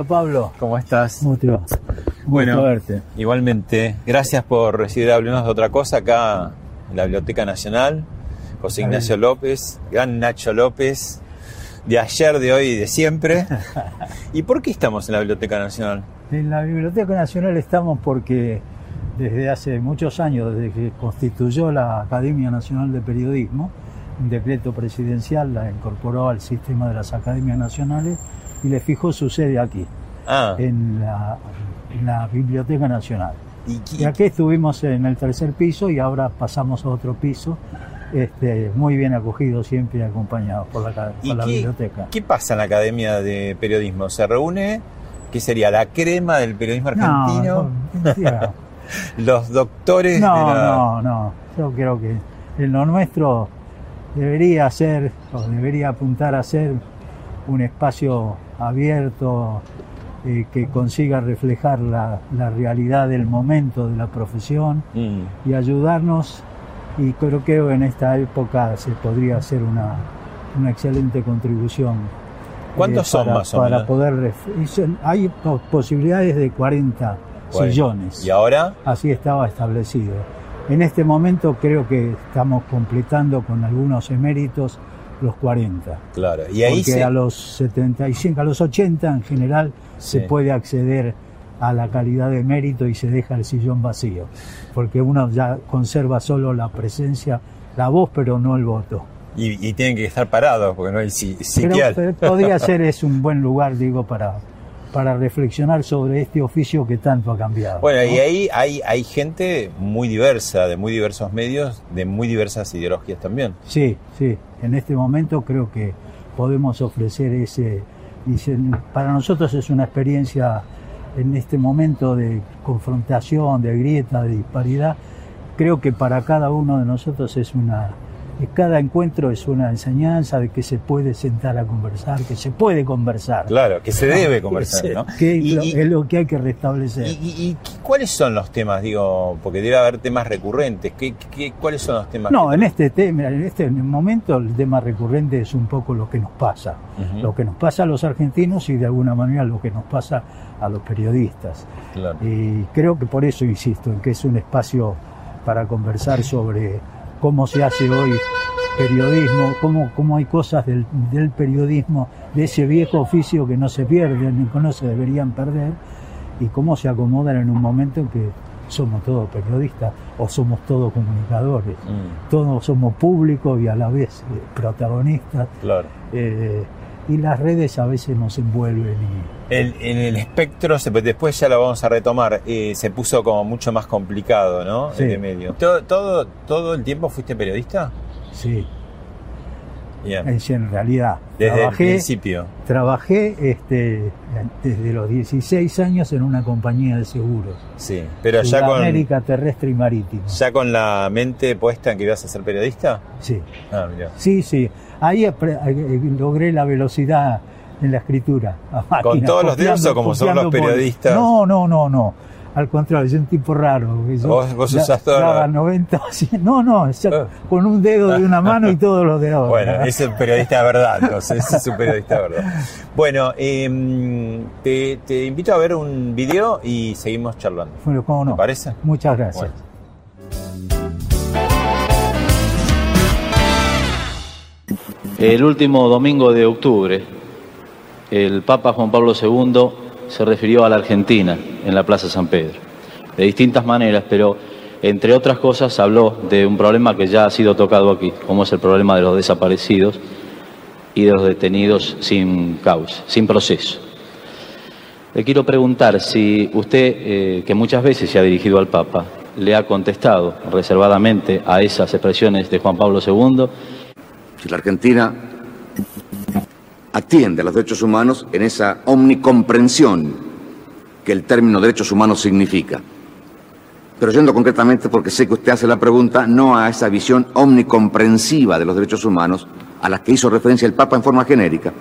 Bienvenido, Pablo. ¿cómo estás? ¿Cómo te? Bueno, verte. igualmente, gracias por recibir Hablemos de otra cosa acá en la Biblioteca Nacional. José Ignacio López, gran Nacho López, de ayer, de hoy y de siempre. ¿Y por qué estamos en la Biblioteca Nacional? En la Biblioteca Nacional estamos porque desde hace muchos años, desde que constituyó la Academia Nacional de Periodismo, un decreto presidencial la incorporó al sistema de las academias nacionales y le fijó su sede aquí, Ah, en la, en la Biblioteca Nacional. y, Y aquí estuvimos en el tercer piso y ahora pasamos a otro piso, este, muy bien acogidos siempre y acompañados por la, ca- ¿y por la qué, biblioteca. qué pasa en la Academia de Periodismo? ¿Se reúne? ¿Qué sería? ¿La crema del periodismo argentino? No, no, ¿Los doctores No, de la... no, no. Yo creo que en lo nuestro debería ser, o debería apuntar a ser un espacio abierto eh, que consiga reflejar la, la realidad del momento de la profesión Mm. y ayudarnos. Y creo que en esta época se podría hacer una, una excelente contribución. ¿Cuántos son para, más o para menos? poder y son- hay po- posibilidades de 40 Bueno, sillones ¿Y ahora? así estaba establecido. En este momento creo que estamos completando con algunos eméritos los 40. Claro. Y ahí porque se... a los 75, a los 80 en general se puede acceder a la calidad de mérito y se deja el sillón vacío, porque uno ya conserva solo la presencia, la voz, pero no el voto. Y, y tienen que estar parados porque no hay si- psiquiatra. podría ser es un buen lugar, digo, para, para reflexionar sobre este oficio que tanto ha cambiado. Bueno, y ahí hay, hay gente muy diversa, de muy diversos medios, de muy diversas ideologías también. Sí, sí. En este momento creo que podemos ofrecer ese. Para nosotros es una experiencia en este momento de confrontación, de grieta, de disparidad. Creo que para cada uno de nosotros es una. Que Cada encuentro es una enseñanza de que se puede sentar a conversar, que se puede conversar. Claro, que se debe conversar, ¿no? Que Y- lo- y- es lo que hay que restablecer. ¿Y, y- y qué- cuáles son los temas? Digo, porque debe haber temas recurrentes. ¿Qué, qué- cuáles son los temas? No, en este tema, en este momento el tema recurrente es un poco lo que nos pasa. Lo que nos pasa a los argentinos y de alguna manera lo que nos pasa a los periodistas. claro. Y creo que por eso insisto en que es un espacio para conversar sobre cómo se hace hoy periodismo, cómo, cómo hay cosas del, del periodismo, de ese viejo oficio que no se pierden ni que no se deberían perder, y cómo se acomodan en un momento en que somos todos periodistas o somos todos comunicadores, Mm, todos somos públicos y a la vez eh, protagonistas. claro. Eh, y las redes a veces nos envuelven y El- en el espectro, después ya lo vamos a retomar, eh, se puso como mucho más complicado, ¿no? Sí. Medio. ¿Todo, todo, ¿Todo el tiempo fuiste periodista? sí, Bien. es en realidad Desde el principio. trabajé este, desde los 16 años en una compañía de seguros, Sí. Pero ya con, Sudamérica terrestre y marítima. ya con la mente puesta en que ibas a ser periodista. Sí, Ah, mirá. sí, sí. Ahí eh, logré la velocidad en la escritura. a máquina, ¿Con todos los dedos o como son los por- periodistas? No, no, no, no. al contrario, es un tipo raro. Yo Vos- vos da- usás todo daba lo- 90, sí, no, no, Ah. con un dedo de una mano y todos los de la otra. Bueno, es un periodista de verdad, entonces, es un periodista de verdad. Bueno, em, te, te invito a ver un video y seguimos charlando. Bueno, cómo no. ¿Te parece? Muchas gracias. Bueno. El último domingo de octubre, el Papa Juan Pablo II se refirió a la Argentina en la Plaza San Pedro, de distintas maneras, pero entre otras cosas habló de un problema que ya ha sido tocado aquí, como es el problema de los desaparecidos y de los detenidos sin causa, sin proceso. Le quiero preguntar si usted, eh, que muchas veces se ha dirigido al Papa, le ha contestado reservadamente a esas expresiones de Juan Pablo II Si la Argentina atiende a los derechos humanos en esa omnicomprensión que el término derechos humanos significa. Pero yendo concretamente, porque sé que usted hace la pregunta, no a esa visión omnicomprensiva de los derechos humanos a la que hizo referencia el Papa en forma genérica,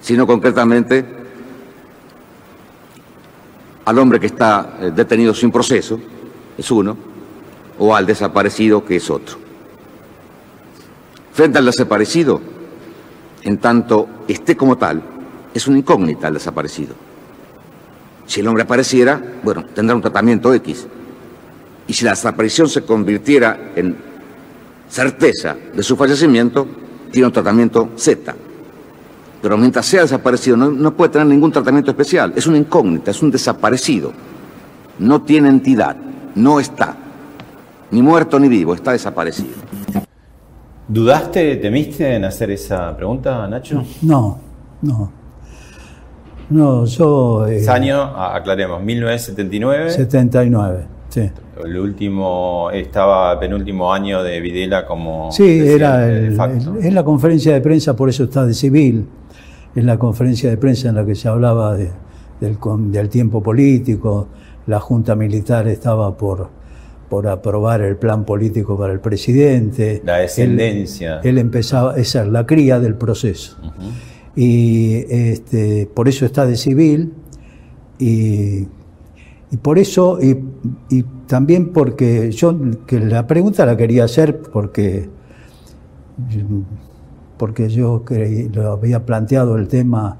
sino concretamente al hombre que está eh, detenido sin proceso, es uno, o al desaparecido, que es otro. Frente al desaparecido, en tanto esté como tal, es una incógnita el desaparecido. Si el hombre apareciera, bueno, tendrá un tratamiento X. Y si la desaparición se convirtiera en certeza de su fallecimiento, tiene un tratamiento Z. Pero mientras sea desaparecido, no, puede tener ningún tratamiento especial. Es una incógnita, es un desaparecido. No tiene entidad, no está. Ni muerto ni vivo, está desaparecido. ¿Dudaste, temiste en hacer esa pregunta, Nacho? No, no. No, yo. eh, Ese año, aclaremos, 1979. 79, sí. El último, estaba penúltimo año de Videla como Sí, era de el- facto. el- en la conferencia de prensa, por eso está de civil, en la conferencia de prensa en la que se hablaba de- del, del tiempo político, la Junta Militar estaba por, por aprobar el plan político para el presidente. La descendencia. Él, él empezaba, esa es la cría del proceso. Y este, por eso está de civil y, y por eso, y, y también porque yo, que la pregunta la quería hacer porque, porque yo creí- lo había planteado el tema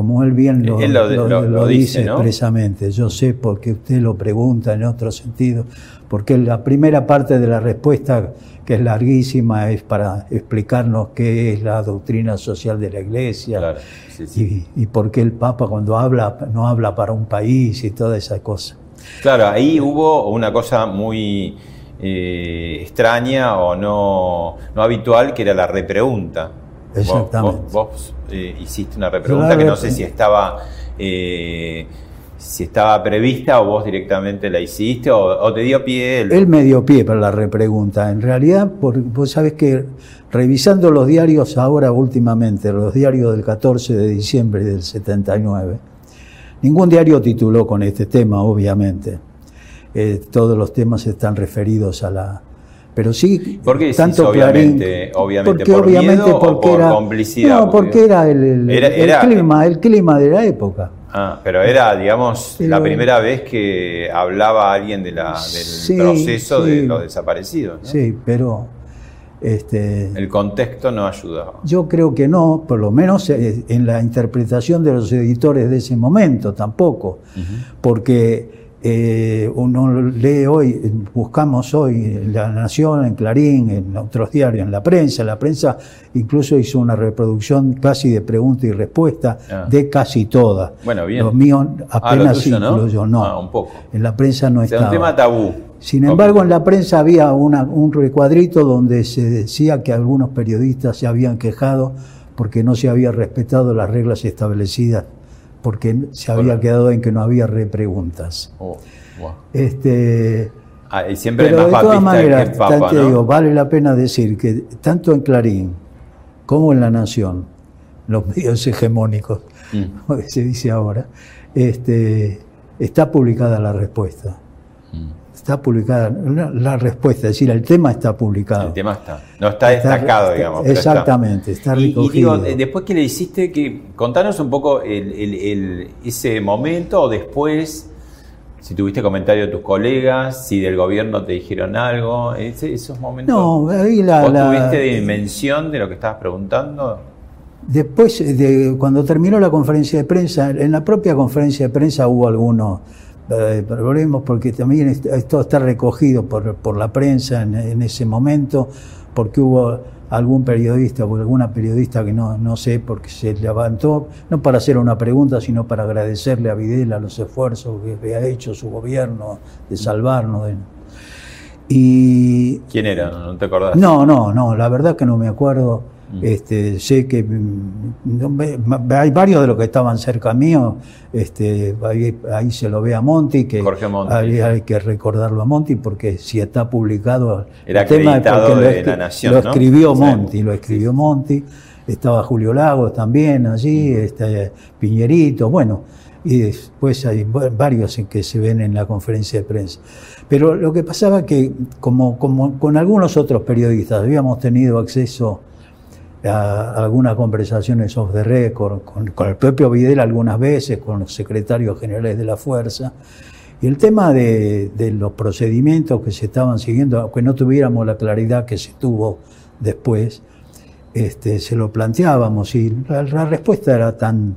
como él bien lo, Él lo- lo- lo- lo lo dice, dice ¿no? expresamente. Yo sé porque usted lo pregunta en otro sentido, porque la primera parte de la respuesta, que es larguísima, es para explicarnos qué es la doctrina social de la Iglesia Claro, sí, sí. y, y por qué el Papa cuando habla no habla para un país y toda esa cosa. Claro, ahí hubo una cosa muy eh, extraña o no, no habitual que era la repregunta. Exactamente. Vos, vos, eh, hiciste una repregunta que no sé si estaba eh, si estaba prevista o vos directamente la hiciste o, o te dio pie el- Él me dio pie para la repregunta. En realidad, por- vos sabés que revisando los diarios ahora últimamente, los diarios del 14 de diciembre del 79, ningún diario tituló con este tema, obviamente. Eh, todos los temas están referidos a la... Pero sí, ¿Por qué decís tanto obviamente? Clarín, ¿Obviamente porque por obviamente miedo o porque por era, complicidad? No, porque Porque era el, el- era- el era- clima, el clima de la época. Ah, pero era, digamos, Pero- la primera vez que hablaba alguien de la, del Sí, proceso de los desaparecidos. ¿no? Sí, pero este, El contexto no ayudaba. Yo creo que no, por lo menos eh, en la interpretación de los editores de ese momento tampoco, porque eh, uno lee hoy, buscamos hoy en La Nación, en Clarín, en otros diarios, en la prensa, la prensa incluso hizo una reproducción casi de pregunta y respuesta Ah. de casi todas. Bueno, bien. Lo mío Ah, apenas lo tuyo, ¿no? Ah, un poco. En la prensa no estaba. un tema tabú. Sin embargo, en la prensa había una- un recuadrito donde se decía que algunos periodistas se habían quejado porque no se había respetado las reglas establecidas, porque se había Hola. quedado en que no había repreguntas. Oh, wow. Este, Ah, y siempre pero hay de todas maneras, que papa, te ¿no? digo, vale la pena decir que tanto en Clarín como en La Nación, los medios hegemónicos, Mm. como se dice ahora, este, está publicada la respuesta. Mm. Está publicada la, respuesta, es decir, el tema está publicado. El tema está. No está destacado, está- digamos. pero está. exactamente, está Y- y, recogido. digo, eh, después que le hiciste, que contanos un poco el- el- el- ese momento o después, si tuviste comentario de tus colegas, si del gobierno te dijeron algo, ese- esos momentos. No, ahí la- ¿Vos la- tuviste dimensión de lo que estabas preguntando? Después, de, cuando terminó la conferencia de prensa, en la propia conferencia de prensa hubo algunos eh, problemas, porque también est- esto está recogido por, por la prensa en, en ese momento, porque hubo algún periodista o alguna periodista que no, no sé, porque se levantó, no para hacer una pregunta, sino para agradecerle a Videla los esfuerzos que había hecho su gobierno de salvarnos. de- y ¿Quién era? ¿No te acordás? no, no, no, la verdad que no me acuerdo. Este, sé que mm, no hay varios de los que estaban cerca mío, este, ahí, ahí se lo ve a Monti, que Jorge Monti. hay, hay que recordarlo a Monti, porque si está publicado Era el tema es acreditado porque lo, de La Nación, lo ¿no? escribió Sí. Monti, lo escribió Monti, estaba Julio Lagos también allí, este, Piñerito, bueno, y después hay va- varios en que se ven en la conferencia de prensa. Pero lo que pasaba que, como, como con algunos otros periodistas, habíamos tenido acceso a algunas conversaciones off the record, con, con el propio Videla algunas veces, con los secretarios generales de la fuerza. Y el tema de, de los procedimientos que se estaban siguiendo, aunque no tuviéramos la claridad que se tuvo después, este, se lo planteábamos y la, la respuesta era tan,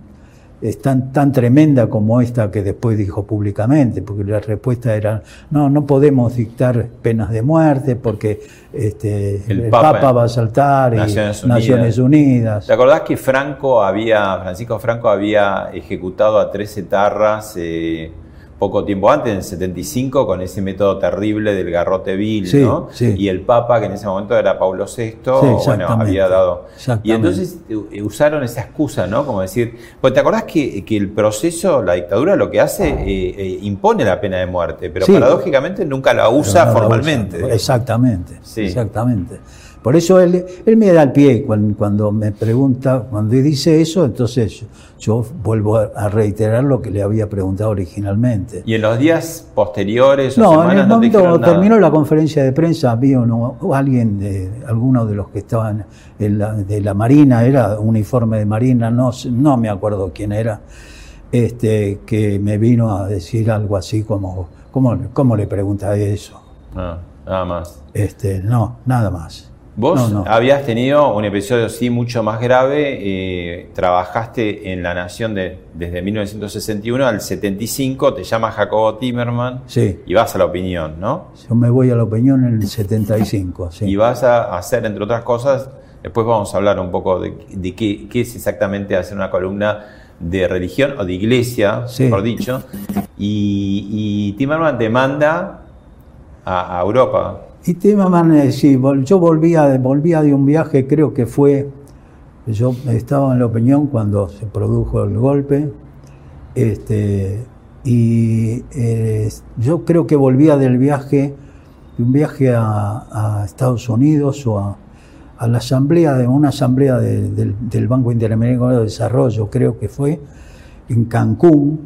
es tan, tan tremenda como esta que después dijo públicamente, porque la respuesta era, no, no podemos dictar penas de muerte porque este, El el, Papa- Papa, va a saltar y Naciones Unidas. Naciones Unidas. ¿Te acordás que Franco había, Francisco Franco había ejecutado a 13 tarras eh, poco tiempo antes, en el 75, con ese método terrible del garrote vil, Sí, ¿no? sí. Y el Papa, que en ese momento era Paulo VI, bueno, había dado... Y entonces eh, usaron esa excusa, ¿no? Como decir, pues te acordás que, que el proceso, la dictadura lo que hace, eh, eh, impone la pena de muerte, pero paradójicamente nunca la usa no la formalmente. usa. Exactamente, Sí. exactamente. Por eso él, él me da el pie cuando, cuando me pregunta, cuando dice eso, entonces yo, yo vuelvo a, reiterar lo que le había preguntado originalmente. Y en los días posteriores o No, en semanas el no te momento cuando nada. terminó la conferencia de prensa, había uno, alguien de alguno de los que estaban en la, de la Marina, era uniforme de Marina, no, no me acuerdo quién era, este, que me vino a decir algo así como, ¿cómo, cómo le pregunta eso? Ah, nada más. Este, no, nada más. Vos No, no. habías tenido un episodio sí mucho más grave, eh, trabajaste en La Nación de- desde 1961 al 75, te llama Jacobo Timerman Sí, y vas a la opinión, ¿no? yo me voy a la opinión en el 75. Sí. Y vas a hacer, entre otras cosas, después vamos a hablar un poco de, de qué, qué es exactamente hacer una columna de religión o de iglesia, Sí. mejor dicho, y, y Timerman te manda a, a Europa. Y Timerman, eh, sí, vol- yo volvía, volvía de un viaje, creo que fue, yo estaba en la opinión cuando se produjo el golpe, este, y eh, yo creo que volvía del viaje, de un viaje a, a Estados Unidos o a, a la asamblea, de una asamblea de- del, del Banco Interamericano de Desarrollo, creo que fue, en Cancún,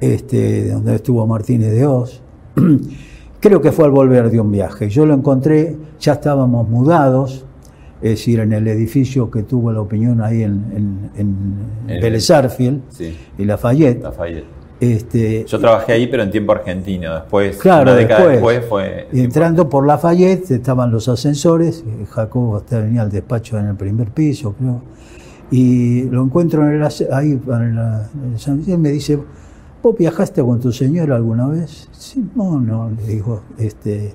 este, donde estuvo Martínez de Oz. Creo que fue al volver de un viaje. Yo lo encontré, ya estábamos mudados, es decir, en el edificio que tuvo la opinión ahí en, en, en Vélez Sí, y Lafayette. Lafayette. Este, Yo trabajé ahí, pero en tiempo argentino. Después, Claro, una década después. después, fue. y entrando por Lafayette estaban los ascensores, eh, Jacobo hasta venía al despacho en el primer piso, creo, y lo encuentro en el, ahí en la- en el y me dice, ¿vos viajaste con tu señora alguna vez? Sí, no, no, le digo, este,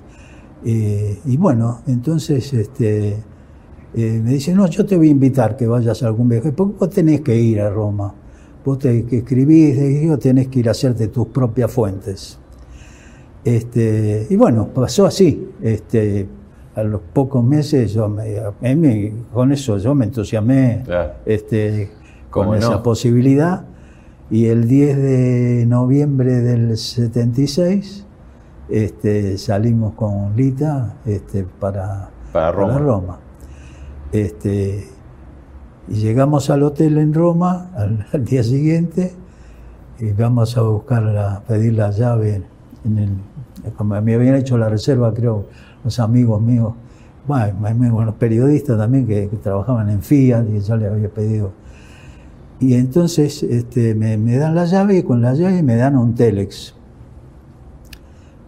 eh, y bueno, entonces este, eh, me dice, no, yo te voy a invitar que vayas a algún viaje, porque vos tenés que ir a Roma, vos te, que escribís, digo, tenés que ir a hacerte tus propias fuentes. Este, y bueno, pasó así. Este, a los pocos meses, yo me, con eso yo me entusiasmé Claro. este, con esa posibilidad. Y el 10 de noviembre del 76 este, salimos con Lita este, para, Para Roma. Roma. Este, y llegamos al hotel en Roma al, al día siguiente y vamos a buscar la, pedir la llave en el, me habían hecho la reserva creo los amigos míos bueno, los periodistas también que, que trabajaban en Fiat y yo le había pedido y entonces este, me, me dan la llave y con la llave me dan un telex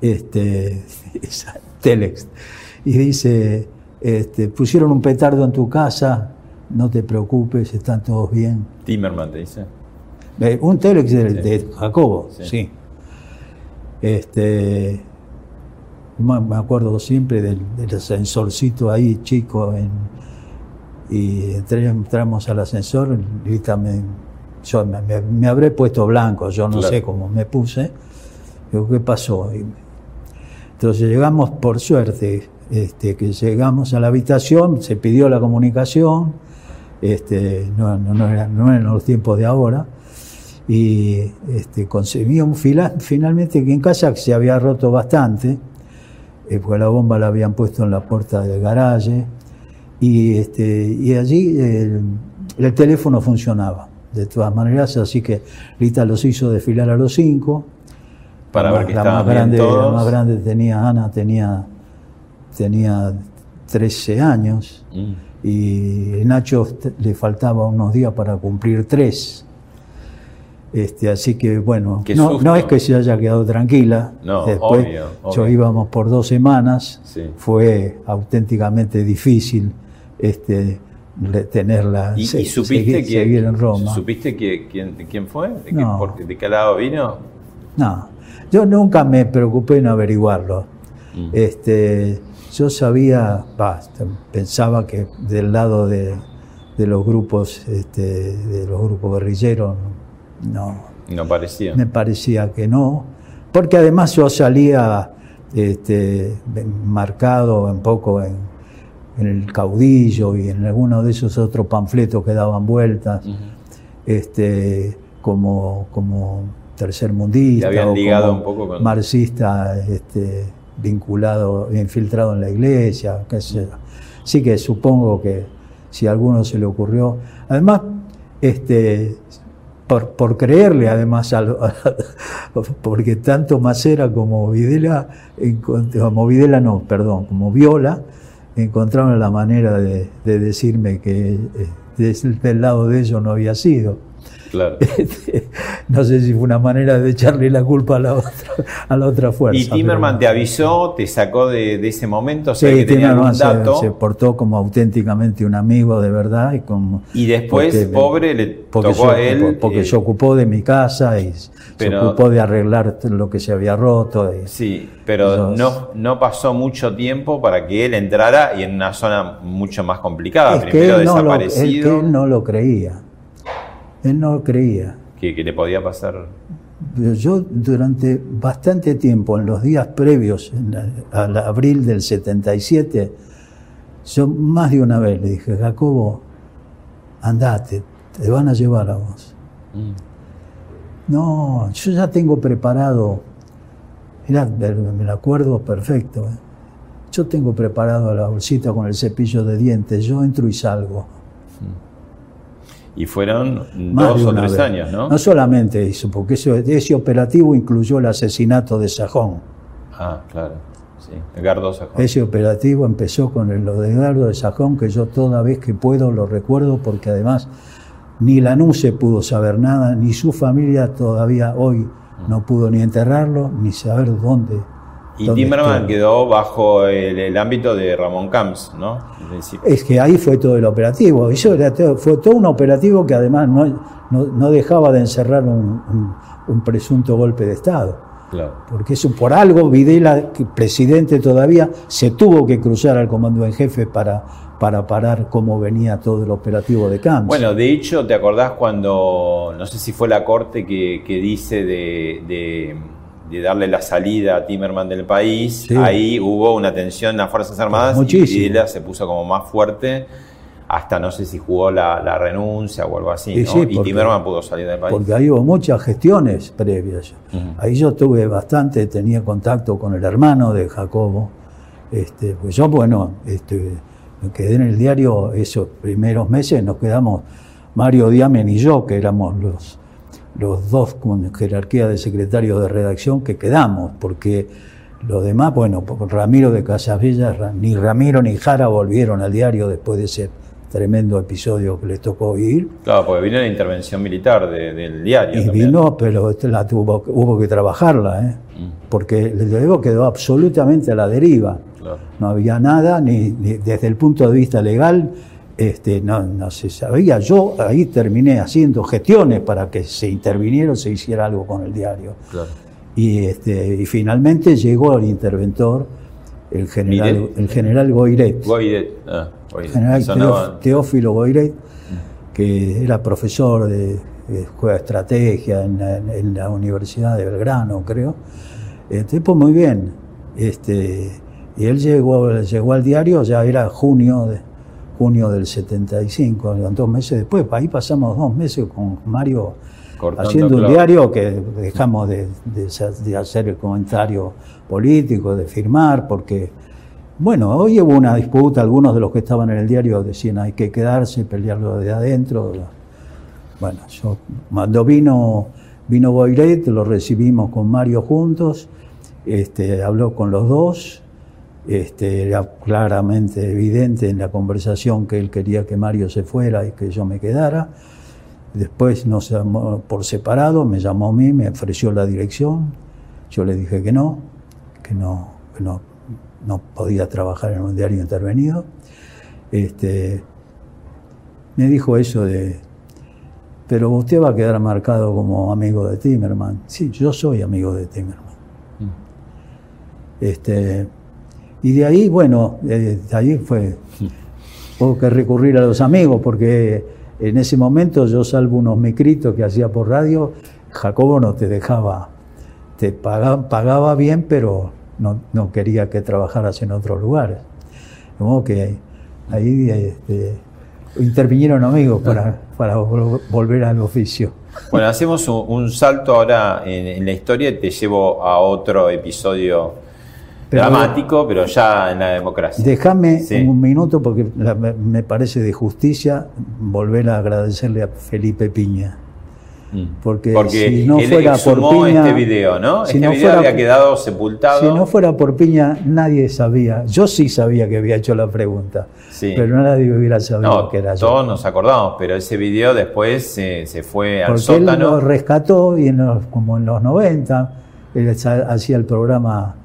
este, Telex, y dice, este, pusieron un petardo en tu casa, no te preocupes, están todos bien. Timerman te dice. Eh, Un Telex de, Sí. de Jacobo, Sí. sí. Este, me me acuerdo siempre del, del ascensorcito ahí, chico, en- y entré- entramos al ascensor, y también, yo me, me- me habré puesto blanco, yo no Claro. sé cómo me puse. Digo, ¿qué pasó? Y- entonces llegamos, por suerte, este, que llegamos a la habitación, se pidió la comunicación, este, no, no, no era- no eran los tiempos de ahora, y este, conseguí un fila, finalmente que en casa se había roto bastante, eh, porque la bomba la habían puesto en la puerta del garaje, y, este, y allí eh, el teléfono funcionaba, de todas maneras, así que Rita los hizo desfilar a los cinco, Para la ver que la estaban más bien grande, todos. La más grande tenía, Ana tenía, tenía 13 años Mm. y Nacho le faltaba unos días para cumplir tres. Este, así que bueno, no, no es que se haya quedado tranquila. No, Después obvio, yo obvio. íbamos por dos semanas, Sí. fue auténticamente difícil este, tenerla, ¿Y, se- y supiste seguir, que, seguir en Roma. ¿Supiste que, quién, quién fue? ¿De, qué, No. por- ¿De qué lado vino? No, yo nunca me preocupé en averiguarlo. Mm. Este, yo sabía, bah, pensaba que del lado de, de los grupos, este, de los grupos guerrilleros, no, No parecía. me parecía que no, porque además yo salía este, marcado un poco en, en el caudillo y en alguno de esos otros panfletos que daban vueltas, este, como, como tercermundista, habían o ligado como un poco con- marxista este, vinculado, infiltrado en la iglesia, qué sé yo. Así que supongo que si a alguno se le ocurrió, además, este, por, por creerle además, al- porque tanto Macera como Videla, como Videla no, perdón, como Viola, encontraron la manera de, de decirme que eh, des- del lado de ellos no había sido. Claro. Este, no sé si fue una manera de echarle la culpa a la otra, a la otra fuerza. Y Timerman pero- te avisó, te sacó de, de ese momento, o sea Sí, que tenía algún se, dato. se portó como auténticamente un amigo de verdad y después, porque- pobre, le porque tocó se a él. ocupó- porque eh, se ocupó de mi casa y pero- se ocupó de arreglar lo que se había roto. y- Sí, pero no, no pasó mucho tiempo para que él entrara y en una zona mucho más complicada. es que Primero él no, lo, él- que desaparecido, él no lo creía. Él no creía. que, que le podía pasar. Yo durante bastante tiempo, en los días previos al abril del 77, yo más de una vez le dije, Jacobo, andate, te van a llevar a vos. No, yo ya tengo preparado, mirá, me lo acuerdo perfecto, ¿eh? yo tengo preparado la bolsita con el cepillo de dientes, yo entro y salgo. Y fueron Más dos o tres vez. años, ¿no? No solamente eso, porque ese, ese operativo incluyó el asesinato de Sajón. Ah, claro. Sí. Edgardo Sajón. Ese operativo empezó con el- lo de Edgardo de Sajón, que yo toda vez que puedo lo recuerdo, porque además ni Lanuse pudo saber nada, ni su familia todavía hoy no pudo ni enterrarlo, ni saber dónde. Y Timerman quedó bajo el, el ámbito de Ramón Camps, ¿no? Es decir, Es que ahí fue todo el operativo. Eso era todo- fue todo un operativo que además no, no- no dejaba de encerrar un- un- un presunto golpe de Estado. claro. Porque eso por algo Videla, presidente todavía, se tuvo que cruzar al comando en jefe para, para parar cómo venía todo el operativo de Camps. Bueno, de hecho, ¿te acordás cuando, no sé si fue la corte que, que dice de, de- de darle la salida a Timerman del país? Sí. Ahí hubo una tensión en las Fuerzas Armadas Muchísimo. y Videla se puso como más fuerte, hasta no sé si jugó la, la renuncia o algo así, Y ¿no? sí, y Timerman pudo salir del país. porque ahí hubo muchas gestiones previas. Ahí yo tuve bastante, tenía contacto con el hermano de Jacobo. Este, pues yo, bueno, este, me quedé en el diario esos primeros meses, nos quedamos Mario Diamen y yo, que éramos los, los dos con jerarquía de secretario de redacción que quedamos, porque los demás, bueno, Ramiro de Casabella, Ra- ni Ramiro ni Jara volvieron al diario después de ese tremendo episodio que le tocó vivir. Claro, porque vino la intervención militar de- del diario. Y también. vino, pero este la tuvo, hubo que trabajarla, ¿eh? porque el diario quedó absolutamente a la deriva. Claro. No había nada, ni, ni desde el punto de vista legal, este, no, no se sabía. Yo ahí terminé haciendo gestiones para que se interviniera o se hiciera algo con el diario. Claro. Y, este, y finalmente llegó el interventor, el general, Miret. el general Goiret. Goidet. Ah, Goidet. general Teóf- Teófilo Goiret, que era profesor de, de Escuela de Estrategia en la, en la Universidad de Belgrano, creo. El tipo muy bien. Este, y él llegó, llegó al diario, ya era junio, de, junio del 75, dos meses después. Ahí pasamos dos meses con Mario Cortando haciendo un diario que dejamos de, de sa- de hacer el comentario político, de firmar, porque, bueno, hoy hubo una disputa, algunos de los que estaban en el diario decían hay que quedarse, pelearlo de adentro. Bueno, yo, cuando vino, vino Boiret, lo recibimos con Mario juntos, este, habló con los dos, este, era claramente evidente en la conversación que él quería que Mario se fuera y que yo me quedara. Después nos llamó por separado, me llamó a mí, me ofreció la dirección. Yo le dije que no, que no, que no, no podía trabajar en un diario intervenido. Este, me dijo eso de, pero usted va a quedar marcado como amigo de Timerman. Sí, yo soy amigo de Timerman. Este, y de ahí, bueno, eh, de ahí fue, hubo que recurrir a los amigos, porque en ese momento yo salvo unos micritos que hacía por radio, Jacobo no te dejaba, te pagaba, pagaba bien, pero no, no quería que trabajaras en otros lugares. De modo que ahí este, intervinieron amigos para, para vol- volver al oficio. Bueno, hacemos un, un salto ahora en, en la historia y te llevo a otro episodio Pero- dramático, pero ya en la democracia. Déjame Sí. un minuto porque la- me, parece de justicia volver a agradecerle a Felipe Piña. Mm. Porque, Porque si no él fuera por Piña, este video, ¿no? si este no video fuera había quedado sepultado. Si no fuera por Piña, nadie sabía. Yo sí sabía que había hecho la pregunta, Sí. pero nadie hubiera sabido No, que era yo. todos nos acordamos, pero ese video después se, se fue al Porque él sótano. lo rescató y en los- como en los 90, él hacía el programa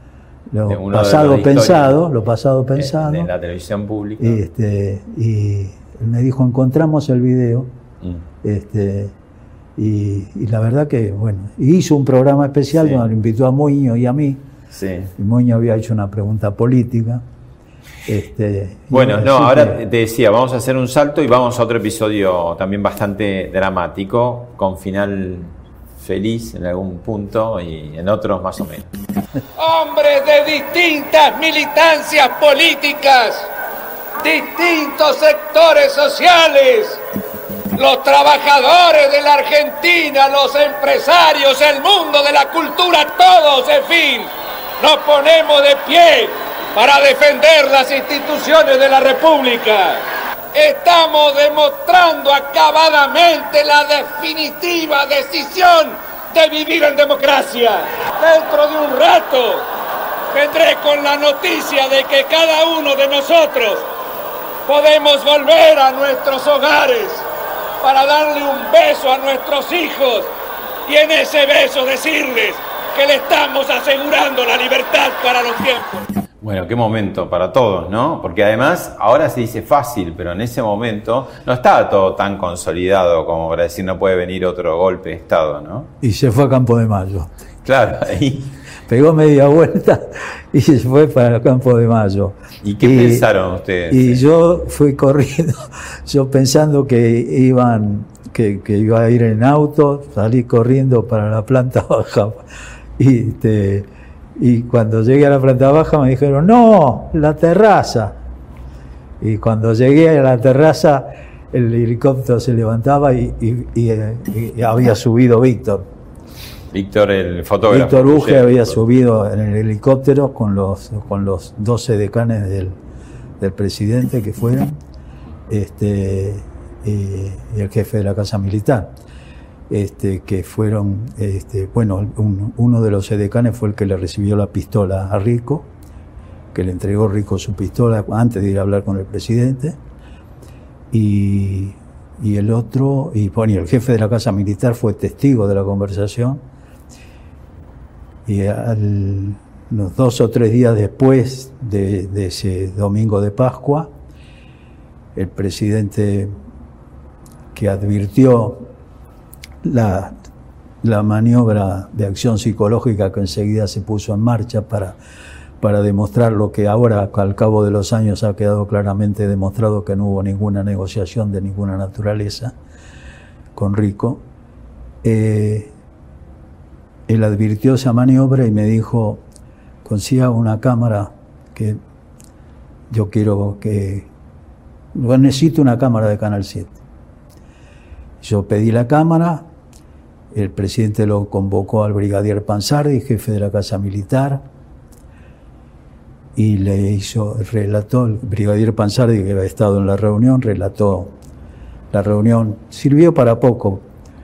lo pasado pensado, lo pasado en- pensado. En la televisión pública. y, este, y me dijo, encontramos el video. Mm. Este, y, y la verdad que, bueno, hizo un programa especial Sí. donde invitó a Muñoz y a mí. Sí. Y Muñoz había hecho una pregunta política. Este, Bueno, no, ahora que- te decía, vamos a hacer un salto y vamos a otro episodio también bastante dramático, con final feliz en algún punto y en otros más o menos. hombres de distintas militancias políticas, distintos sectores sociales, los trabajadores de la Argentina, los empresarios, el mundo de la cultura, todos, en fin, nos ponemos de pie para defender las instituciones de la República. Estamos demostrando acabadamente la definitiva decisión de vivir en democracia. Dentro de un rato vendré con la noticia de que cada uno de nosotros podemos volver a nuestros hogares para darle un beso a nuestros hijos y en ese beso decirles que le estamos asegurando la libertad para los tiempos. Bueno, qué momento para todos, ¿no? Porque además ahora se dice fácil, pero en ese momento no estaba todo tan consolidado como para decir no puede venir otro golpe de Estado, ¿no? y se fue a Campo de Mayo. Claro, ahí. Pegó media vuelta y se fue para Campo de Mayo. ¿Y qué pensaron ustedes? Y yo fui corriendo, yo pensando que iban, que, que iba a ir en auto, salí corriendo para la planta baja. Y, este, y cuando llegué a la planta baja me dijeron, no, la terraza. Y cuando llegué a la terraza, el helicóptero se levantaba y, y- y, y había subido Víctor. Víctor, el fotógrafo. Víctor Uge había subido en el helicóptero con los, con los 12 decanes del, del presidente que fueron, este, y el jefe de la Casa Militar, este, que fueron, este, bueno, un- uno de los decanes fue el que le recibió la pistola a Rico, que le entregó Rico su pistola antes de ir a hablar con el presidente. y, y el otro, y bueno, el jefe de la Casa Militar fue testigo de la conversación. Y al- los dos o tres días después de, de ese domingo de Pascua, el presidente que advirtió la, la maniobra de acción psicológica que enseguida se puso en marcha para, para demostrar lo que ahora, al cabo de los años, ha quedado claramente demostrado que no hubo ninguna negociación de ninguna naturaleza con Rico. Eh, él advirtió esa maniobra y me dijo, consiga una cámara que yo quiero que... yo necesito una cámara de Canal 7. Yo pedí la cámara, el presidente lo convocó al brigadier Panzardi, jefe de la Casa Militar, y le hizo, relató, el brigadier Panzardi, que había estado en la reunión, relató la reunión. Sirvió para poco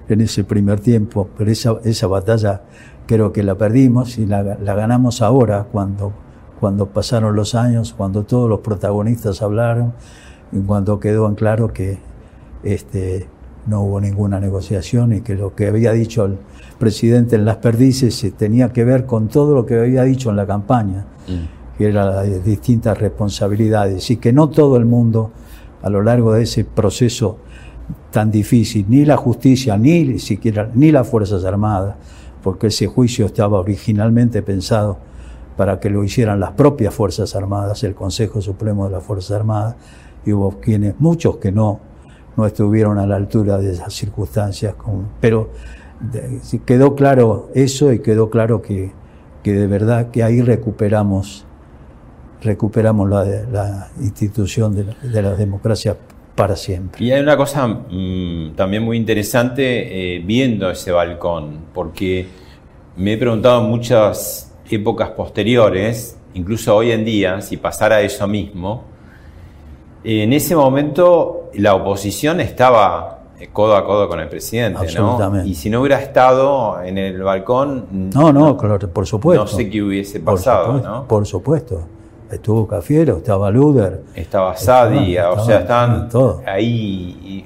en ese primer tiempo, pero esa, esa batalla creo que la perdimos y la, la ganamos ahora, cuando, cuando pasaron los años, cuando todos los protagonistas hablaron, y cuando quedó en claro que este, no hubo ninguna negociación y que lo que había dicho el presidente en las perdices se tenía que ver con todo lo que había dicho en la campaña, que eran las distintas responsabilidades, y que no todo el mundo a lo largo de ese proceso tan difícil, ni la justicia, ni siquiera, ni las Fuerzas Armadas, porque ese juicio estaba originalmente pensado para que lo hicieran las propias Fuerzas Armadas, el Consejo Supremo de las Fuerzas Armadas, y hubo quienes, muchos que no, no estuvieron a la altura de esas circunstancias, pero quedó claro eso y quedó claro que, que de verdad que ahí recuperamos, recuperamos la, la institución de la, de la democracia para siempre. Y hay una cosa mm, también muy interesante eh, viendo ese balcón, porque me he preguntado en muchas épocas posteriores, incluso hoy en día, si pasara eso mismo, en ese momento la oposición estaba eh, codo a codo con el presidente, ¿no? Absolutamente. Y si no hubiera estado en el balcón, No, no, por supuesto. no sé qué hubiese Por pasado, supuesto, ¿no? Por supuesto. Estuvo Cafiero, estaba Luder. Estaba Sadi, o sea, estaban, están todo. ahí.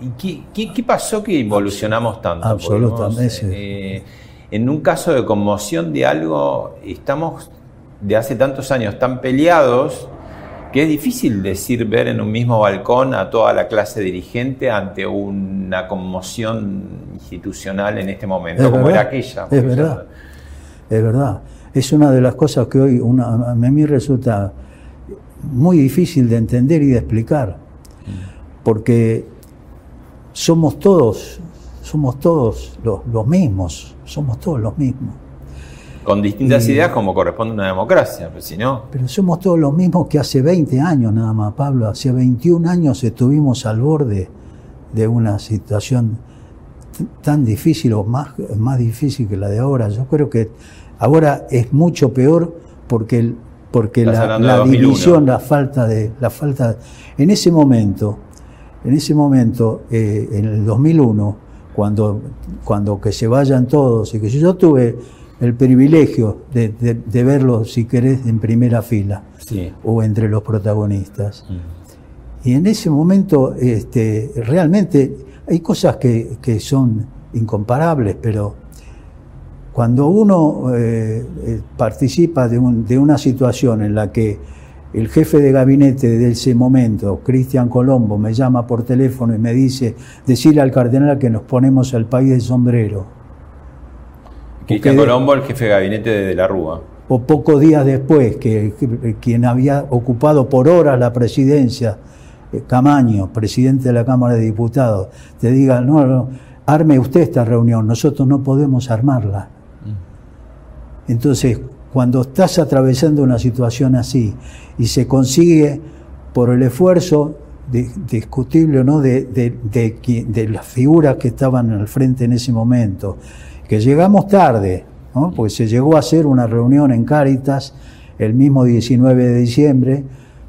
¿Y, y qué, qué- qué pasó que evolucionamos tanto? Absolutamente, eh, en un caso de conmoción de algo, estamos de hace tantos años tan peleados que es difícil decir ver en un mismo balcón a toda la clase dirigente ante una conmoción institucional en este momento, Es como verdad, era aquella. es verdad. Es verdad. Es una de las cosas que hoy una- a mí resulta muy difícil de entender y de explicar. Porque somos todos, somos todos los, los mismos, somos todos los mismos. Con distintas ideas como corresponde a una democracia, pero si no. Pero somos todos los mismos que hace 20 años nada más, Pablo. Hace 21 años estuvimos al borde de una situación tan difícil o más, más difícil que la de ahora. Yo creo que ahora es mucho peor porque, el- porque la, la 2001. división, la falta de... La falta, en ese momento, en ese momento, eh, en el 2001, cuando, cuando que se vayan todos, y que yo tuve el privilegio de, de, de verlo, si querés, en primera fila Sí. o entre los protagonistas. Y en ese momento, este, realmente hay cosas que, que son incomparables, pero cuando uno eh, eh, participa de, un- de una situación en la que el jefe de gabinete de ese momento, Cristian Colombo, me llama por teléfono y me dice, decirle al cardenal que nos ponemos al país de sombrero. Cristian Colombo, el jefe de gabinete de, la Rúa. o pocos días después, que, que- quien había ocupado por horas la presidencia, eh, Camaño, presidente de la Cámara de Diputados, te diga, no, no, arme usted esta reunión, nosotros no podemos armarla. Entonces, cuando estás atravesando una situación así y se consigue por el esfuerzo di- discutible o no de, de- de las figuras que estaban al frente en ese momento, que llegamos tarde, ¿no? porque se llegó a hacer una reunión en Cáritas el mismo 19 de diciembre,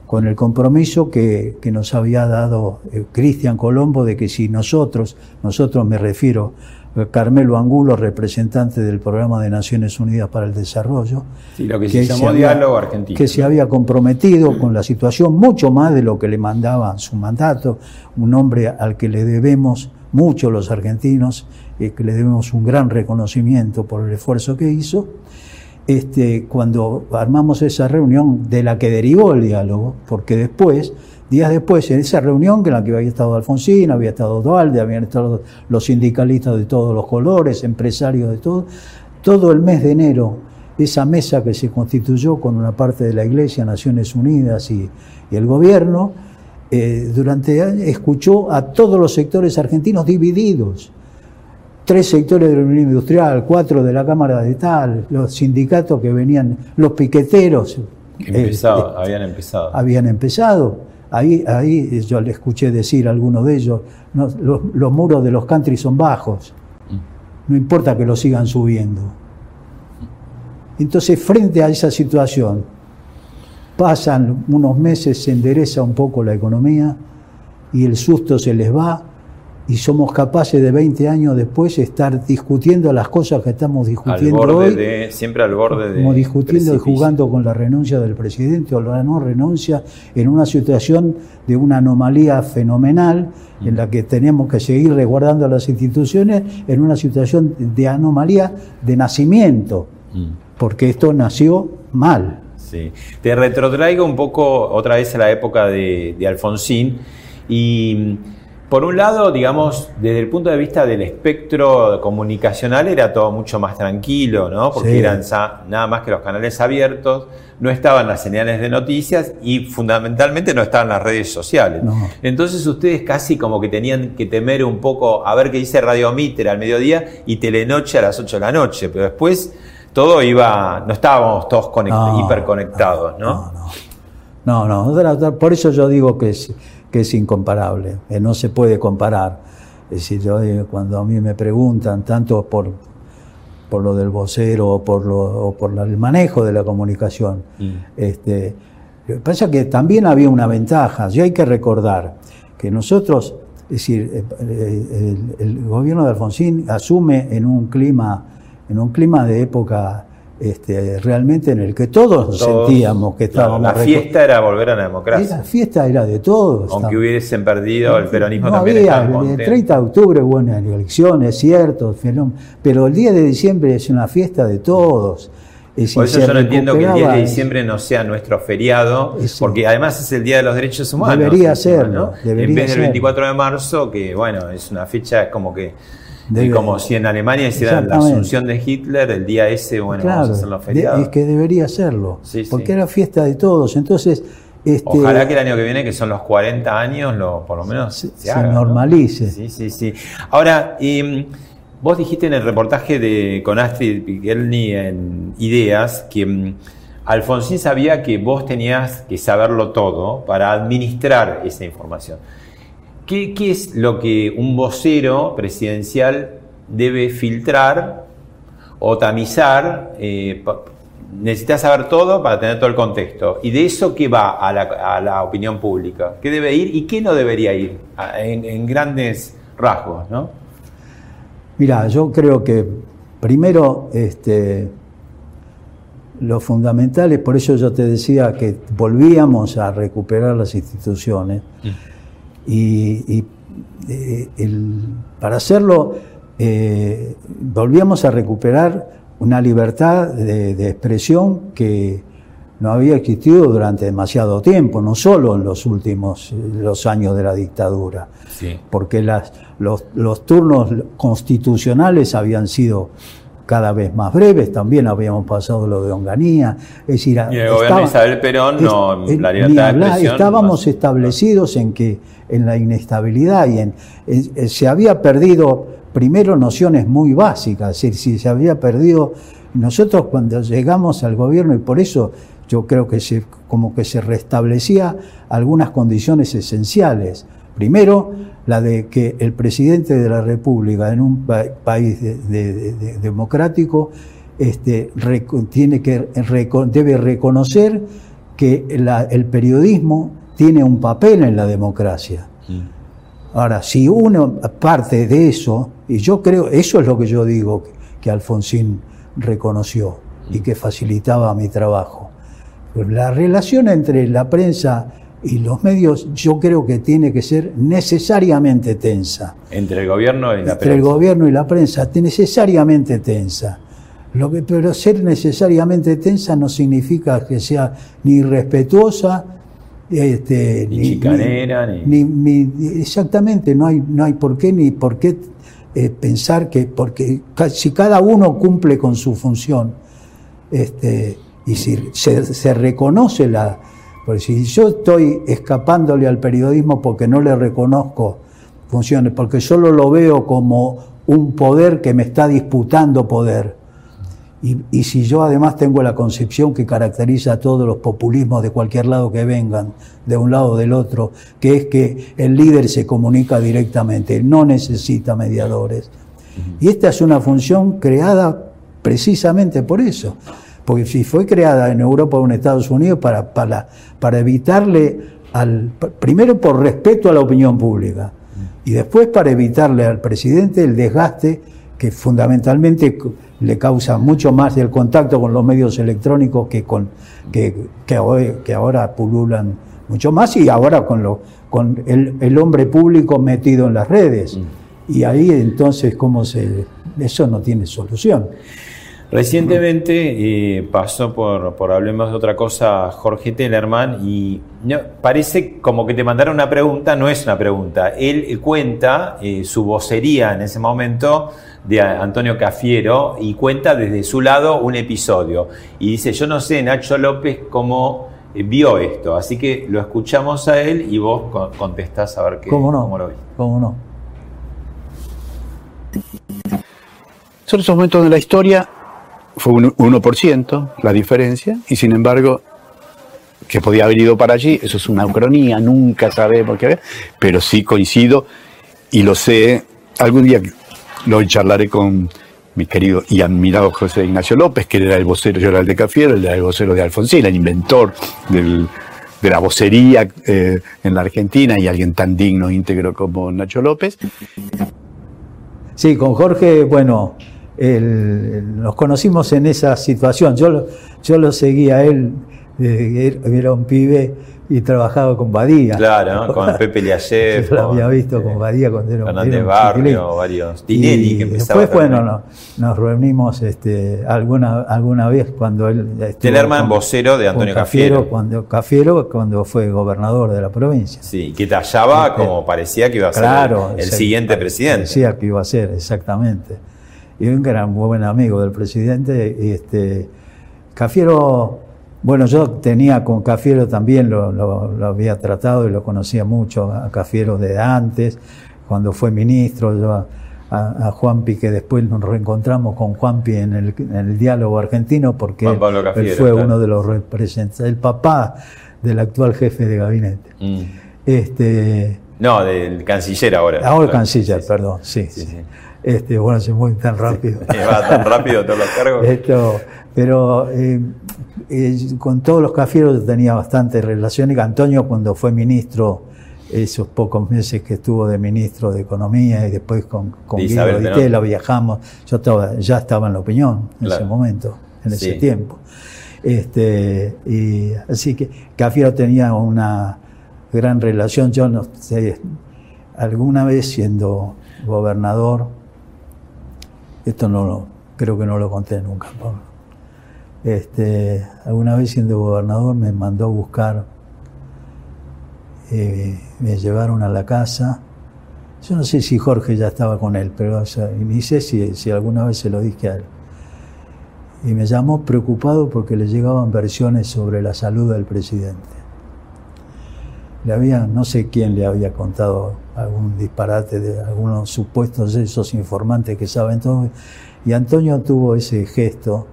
con el compromiso que, que nos había dado eh, Cristian Colombo de que si nosotros, nosotros me refiero a Carmelo Angulo, representante del Programa de Naciones Unidas para el Desarrollo, Sí, lo que se llamó Diálogo Argentino. que se había comprometido con la situación mucho más de lo que le mandaba su mandato, un hombre al que le debemos mucho los argentinos, eh, que le debemos un gran reconocimiento por el esfuerzo que hizo. Este, cuando armamos esa reunión de la que derivó el diálogo, porque después, días después, en esa reunión en la que había estado Alfonsín, había estado Dualde, habían estado los sindicalistas de todos los colores, empresarios de todo, todo el mes de enero, esa mesa que se constituyó con una parte de la Iglesia, Naciones Unidas y el gobierno, eh, durante años escuchó a todos los sectores argentinos divididos. Tres sectores de la Unión Industrial, cuatro de la Cámara de Tal, los sindicatos que venían, los piqueteros. Eh, habían empezado. habían empezado. Ahí, ahí yo le escuché decir a algunos de ellos, no, los, los muros de los country son bajos, no importa que lo sigan subiendo. Entonces, frente a esa situación, pasan unos meses, se endereza un poco la economía y el susto se les va y somos capaces de 20 años después estar discutiendo las cosas que estamos Al discutiendo borde hoy de, siempre al borde de. como discutiendo y jugando con la renuncia del presidente o la no renuncia en una situación de una anomalía fenomenal en la que tenemos que seguir resguardando las instituciones en una situación de anomalía de nacimiento, Mm. porque esto nació mal. Sí. Te retrotraigo un poco otra vez a la época de, de Alfonsín y por un lado, digamos, desde el punto de vista del espectro comunicacional era todo mucho más tranquilo, ¿no? Porque Sí. eran nada más que los canales abiertos, no estaban las señales de noticias y fundamentalmente no estaban las redes sociales. No. Entonces ustedes casi como que tenían que temer un poco a ver qué dice Radio Mitre al mediodía y Telenoche a las 8 de la noche, pero después todo iba, no estábamos todos conect- No, hiperconectados, ¿no? No, no, otra- otra- por eso yo digo que es, que es incomparable, que no se puede comparar. Es decir, yo, eh, cuando a mí me preguntan, tanto por, por lo del vocero o por, lo, o por el manejo de la comunicación, Mm. este, lo que pasa es que también había una ventaja, y hay que recordar que nosotros, es decir, eh, eh, el, el gobierno de Alfonsín asume en un clima, en un clima de época este, realmente en el que todos, Todos- sentíamos que estábamos La fiesta era volver a la democracia. la fiesta era de todos. Aunque hubiesen perdido, el peronismo no también había, estaba el contento. 30 de octubre hubo una elección, es cierto, pero el 10 de diciembre es una fiesta de todos. Es Por eso yo no entiendo que el 10 de diciembre no sea nuestro feriado, porque además es el Día de los Derechos Humanos. Debería serlo, debería en vez del serlo. 24 de marzo, que bueno, es una fecha como que... Debe- y como si en Alemania hicieran la asunción de Hitler, el día ese, bueno, vamos a hacer los de- feriados. es que debería Sí, sí. porque era fiesta de todos. Entonces, este, Ojalá que el año que viene, que son los 40 años, lo, por lo menos Se- se, se haga, ¿no? normalice. Sí, sí, sí. Ahora, em, vos dijiste en el reportaje de, con Astrid Pigelny en Ideas que em, Alfonsín sabía que vos tenías que saberlo todo para administrar esa información. ¿Qué, qué es lo que un vocero presidencial debe filtrar o tamizar? eh, necesitas saber todo para tener todo el contexto. ¿Y de eso qué va a la, a la opinión pública? ¿Qué debe ir y qué no debería ir? A- En, en grandes rasgos, ¿no? Mira, yo creo que primero este, lo fundamental es, por eso yo te decía que volvíamos a recuperar las instituciones. Y, y, eh, el- para hacerlo, eh, volvíamos a recuperar una libertad de, de expresión que no había existido durante demasiado tiempo, no solo en los últimos eh, los años de la dictadura Sí. porque las, los, los turnos constitucionales habían sido cada vez más breves, también habíamos pasado lo de Onganía, es decir, Y el gobierno de Isabel Perón, no, es- la libertad de hablar, expresión, estábamos no- establecidos en que en la inestabilidad y en, en- en- se había perdido primero nociones muy básicas, es decir, si se había perdido nosotros cuando llegamos al gobierno y por eso yo creo que se como que se restablecía algunas condiciones esenciales. Primero, la de que el presidente de la República en un pa- país de- de- de- de- democrático este, tiene que reco- debe reconocer que que el periodismo tiene un papel en la democracia. Ahora, si uno parte de eso, y yo creo, eso es lo que yo digo que Alfonsín reconoció y que facilitaba mi trabajo. la relación entre la prensa y los medios yo creo que tiene que ser necesariamente tensa. Entre el gobierno y la prensa. Entre el gobierno y la prensa, necesariamente tensa. Lo que, pero ser necesariamente tensa no significa que sea ni respetuosa, este, ni, chicanera, ni, exactamente, no hay, no hay por qué ni por qué eh, pensar que, porque si cada uno cumple con su función, este, y si se, reconoce la... Porque si yo estoy escapándole al periodismo porque no le reconozco funciones, porque solo lo veo como un poder que me está disputando poder, y, si yo además tengo la concepción que caracteriza a todos los populismos de cualquier lado que vengan, de un lado o del otro, que es que el líder se comunica directamente, no necesita mediadores. Y esta es una función creada precisamente por eso. Porque si fue creada en Europa o en Estados Unidos para, para, para evitarle al. primero por respeto a la opinión pública y después para evitarle al presidente el desgaste que fundamentalmente le causa mucho más el contacto con los medios electrónicos que con que, que, ahora pululan mucho más y ahora con lo con el, el hombre público metido en las redes. Mm. Y ahí entonces cómo se eso no tiene solución. Recientemente eh, pasó por, por Hablemos de otra cosa Jorge Tellerman y parece como que te mandaron una pregunta, no es una pregunta. Él cuenta eh, su vocería en ese momento de Antonio Cafiero y cuenta desde su lado un episodio. Y dice, yo no sé, Nacho López, cómo eh, vio esto. Así que lo escuchamos a él y vos contestás a ver qué, ¿Cómo, no? cómo lo ¿Cómo no? Son esos momentos de la historia, fue un 1% la diferencia, y sin embargo, que podía haber ido para allí, eso es una ucronía, nunca sabemos qué, pero sí coincido y lo sé. Algún día lo charlaré con mi querido y admirado José Ignacio López, que era el vocero, yo era el de Cafiero, el vocero de Alfonsín, el inventor de la vocería eh, en la Argentina y alguien tan digno e íntegro como Nacho López. Sí, con Jorge, bueno, nos conocimos en esa situación. Yo, yo lo seguía a él, eh, era un pibe y trabajaba con Badía. Claro, con Pepe Liayev. Yo lo había visto con Badía cuando era, Fernández Barrio, varios. Tinelli, que empezaba Después, bueno, nos reunimos este, alguna, alguna vez cuando él. Tellerman, vocero de Antonio Cafiero. Cuando, Cafiero, cuando fue gobernador de la provincia. Sí, que tallaba este, como parecía que iba a ser el, siguiente presidente. Parecía que iba a ser, exactamente. Y un gran buen amigo del presidente. Este, Cafiero bueno, yo tenía con Cafiero también, lo, había tratado y lo conocía mucho, a Cafiero de antes, cuando fue ministro, yo a, Juanpi, que después nos reencontramos con Juanpi en el, en el diálogo argentino, porque él, fue uno de los representantes, el papá del actual jefe de gabinete. Mm. Este, no, del canciller ahora. Ahora el canciller, perdón, sí. Este, bueno, se mueve tan rápido. Va tan rápido todos los cargos. Esto, pero eh, eh, con todos los cafieros tenía bastante relación y Antonio cuando fue ministro, esos pocos meses que estuvo de ministro de Economía y después con, con Guido Vitela viajamos, yo estaba, ya estaba en la opinión en ese momento, en ese tiempo. Este, y, así que Cafiero tenía una gran relación, yo no sé, alguna vez siendo gobernador, esto no lo, creo que no lo conté nunca, este, alguna vez siendo gobernador me mandó a buscar, eh, me llevaron a la casa. Yo no sé si Jorge ya estaba con él, pero ni sé si, si alguna vez se lo dije a él. Y me llamó preocupado porque le llegaban versiones sobre la salud del presidente. Le había, no sé quién le había contado algún disparate de algunos supuestos esos informantes que saben todo. Y Antonio tuvo ese gesto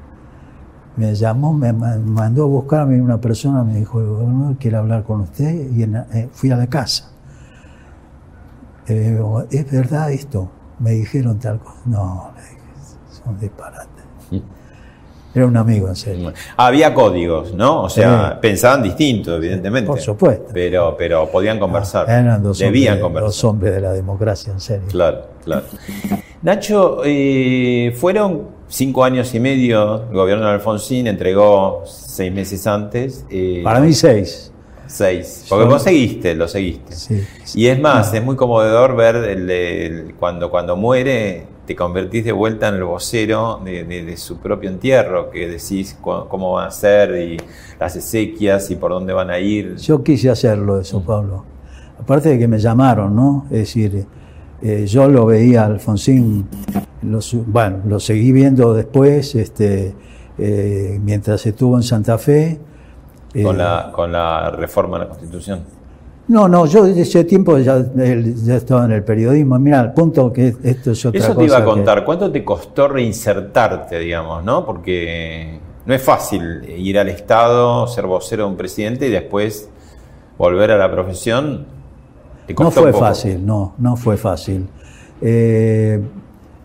me llamó, me mandó a buscarme una persona, me dijo, gobernador quiere hablar con usted, y eh, fui a la casa. ¿Es verdad esto? Me dijeron tal cosa. No, son disparates. Era un amigo, en serio. Había códigos, ¿no? O sea, Sí. pensaban distinto, evidentemente. Por supuesto. Pero, pero podían conversar. Eran dos Debían hombres, conversar. dos hombres de la democracia, en serio. Claro, claro. Nacho, eh, fueron cinco años y medio, el gobierno de Alfonsín entregó seis meses antes. eh, Para mí seis. Seis. Porque vos seguiste, lo seguiste. Sí. Y es más, es muy conmovedor ver el- el- cuando, cuando muere, te convertís de vuelta en el vocero de, de- de su propio entierro, que decís cu- cómo van a ser y las exequias y por dónde van a ir. Yo quise hacerlo eso, Pablo. Aparte de que me llamaron, ¿no? Es decir, eh, yo lo veía a Alfonsín, lo, su- bueno, lo seguí viendo después, este, eh, mientras estuvo en Santa Fe. eh, Con la, con la reforma de la Constitución. No, no, yo desde ese tiempo ya, ya estaba en el periodismo. Mira, al punto que esto es otra Eso cosa. te iba a que- contar. ¿Cuánto te costó reinsertarte, digamos, no? Porque no es fácil ir al Estado, ser vocero de un presidente y después volver a la profesión. Te No fue un poco. fácil, no, no fue fácil. Eh,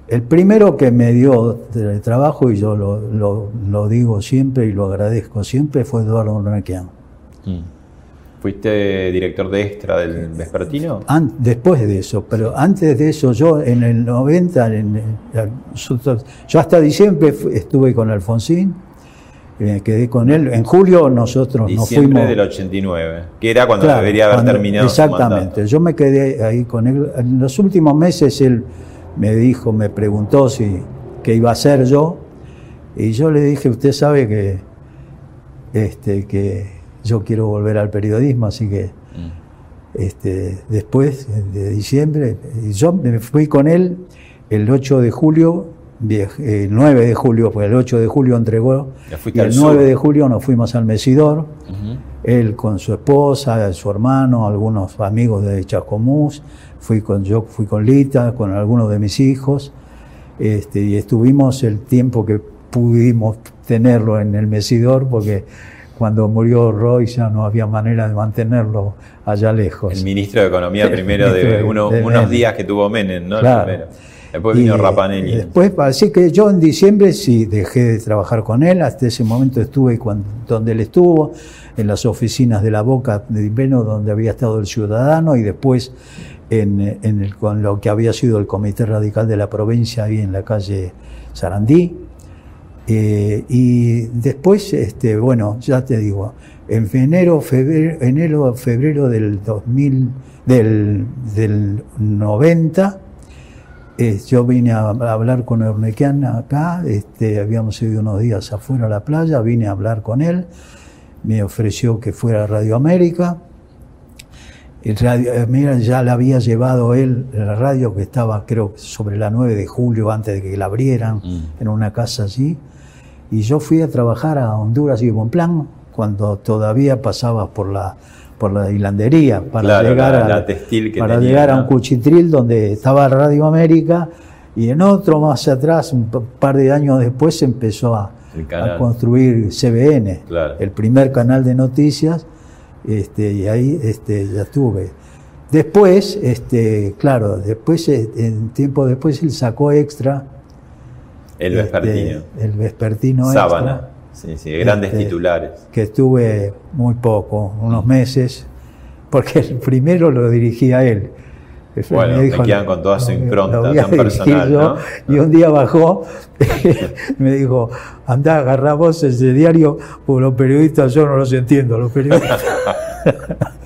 el primero que me dio de trabajo, y yo lo, lo- lo digo siempre y lo agradezco siempre, fue Eduardo Renequian. Mm. ¿Fuiste director de extra del Vespertino? An- después de eso, pero antes de eso, yo en el 90, en- en- nosotros- yo hasta diciembre estuve con Alfonsín, me quedé con él. En julio nosotros nos Diciembre fuimos. del 89, que era cuando Claro, debería haber cuando- terminado Exactamente. Yo me quedé ahí con él. En los últimos meses él me dijo, me preguntó si qué iba a hacer yo. Y yo le dije, usted sabe que, este, que yo quiero volver al periodismo, así que Mm. este, después de diciembre, yo me fui con él el 8 de julio, el 9 de julio, pues el 8 de julio entregó, y el sur. 9 de julio nos fuimos al Mesidor, él con su esposa, su hermano, algunos amigos de Chascomús, fui con, yo fui con Lita, con algunos de mis hijos, este, y estuvimos el tiempo que pudimos tenerlo en el Mesidor, porque cuando murió Roy ya no había manera de mantenerlo allá lejos. El ministro de Economía primero de, uno- de unos días que tuvo Menem, ¿no? Claro. Después vino Y, Rapanelli. Después, así que yo en diciembre sí dejé de trabajar con él. Hasta ese momento estuve cuando, donde él estuvo, en las oficinas de la Boca de Inveno, donde había estado el Ciudadano, y después en, en el, con lo que había sido el Comité Radical de la provincia, ahí en la calle Sarandí. Eh, y después, este, bueno, ya te digo, en enero, febrero, enero, febrero del 2000, del, del 90, eh, yo vine a, a hablar con Eurnequian acá, este, habíamos ido unos días afuera a la playa, vine a hablar con él, me ofreció que fuera a Radio América. El radio, eh, mira, ya la había llevado él, la radio que estaba creo sobre la 9 de julio, antes de que la abrieran, Mm. en una casa allí. Y yo fui a trabajar a Honduras y Bonplan cuando todavía pasaba por la, por la hilandería para Claro, llegar, la- a, la textil que para tenía, llegar a un cuchitril donde estaba Radio América y en otro más atrás, un par de años después, se empezó a, El construir CBN, Claro. el primer canal de noticias, este, y ahí este, ya estuve. Después, este, claro, después, eh, en tiempo después, él sacó extra. El este, vespertino. el vespertino Sábana. extra Sí, sí, grandes Este, titulares. que estuve muy poco, unos meses, porque el primero lo dirigía él. Bueno, me quedan con toda su "No, impronta tan personal, yo". ¿no? Y un día bajó, me dijo, anda, agarrá vos ese diario, porque los periodistas yo no los entiendo, los periodistas.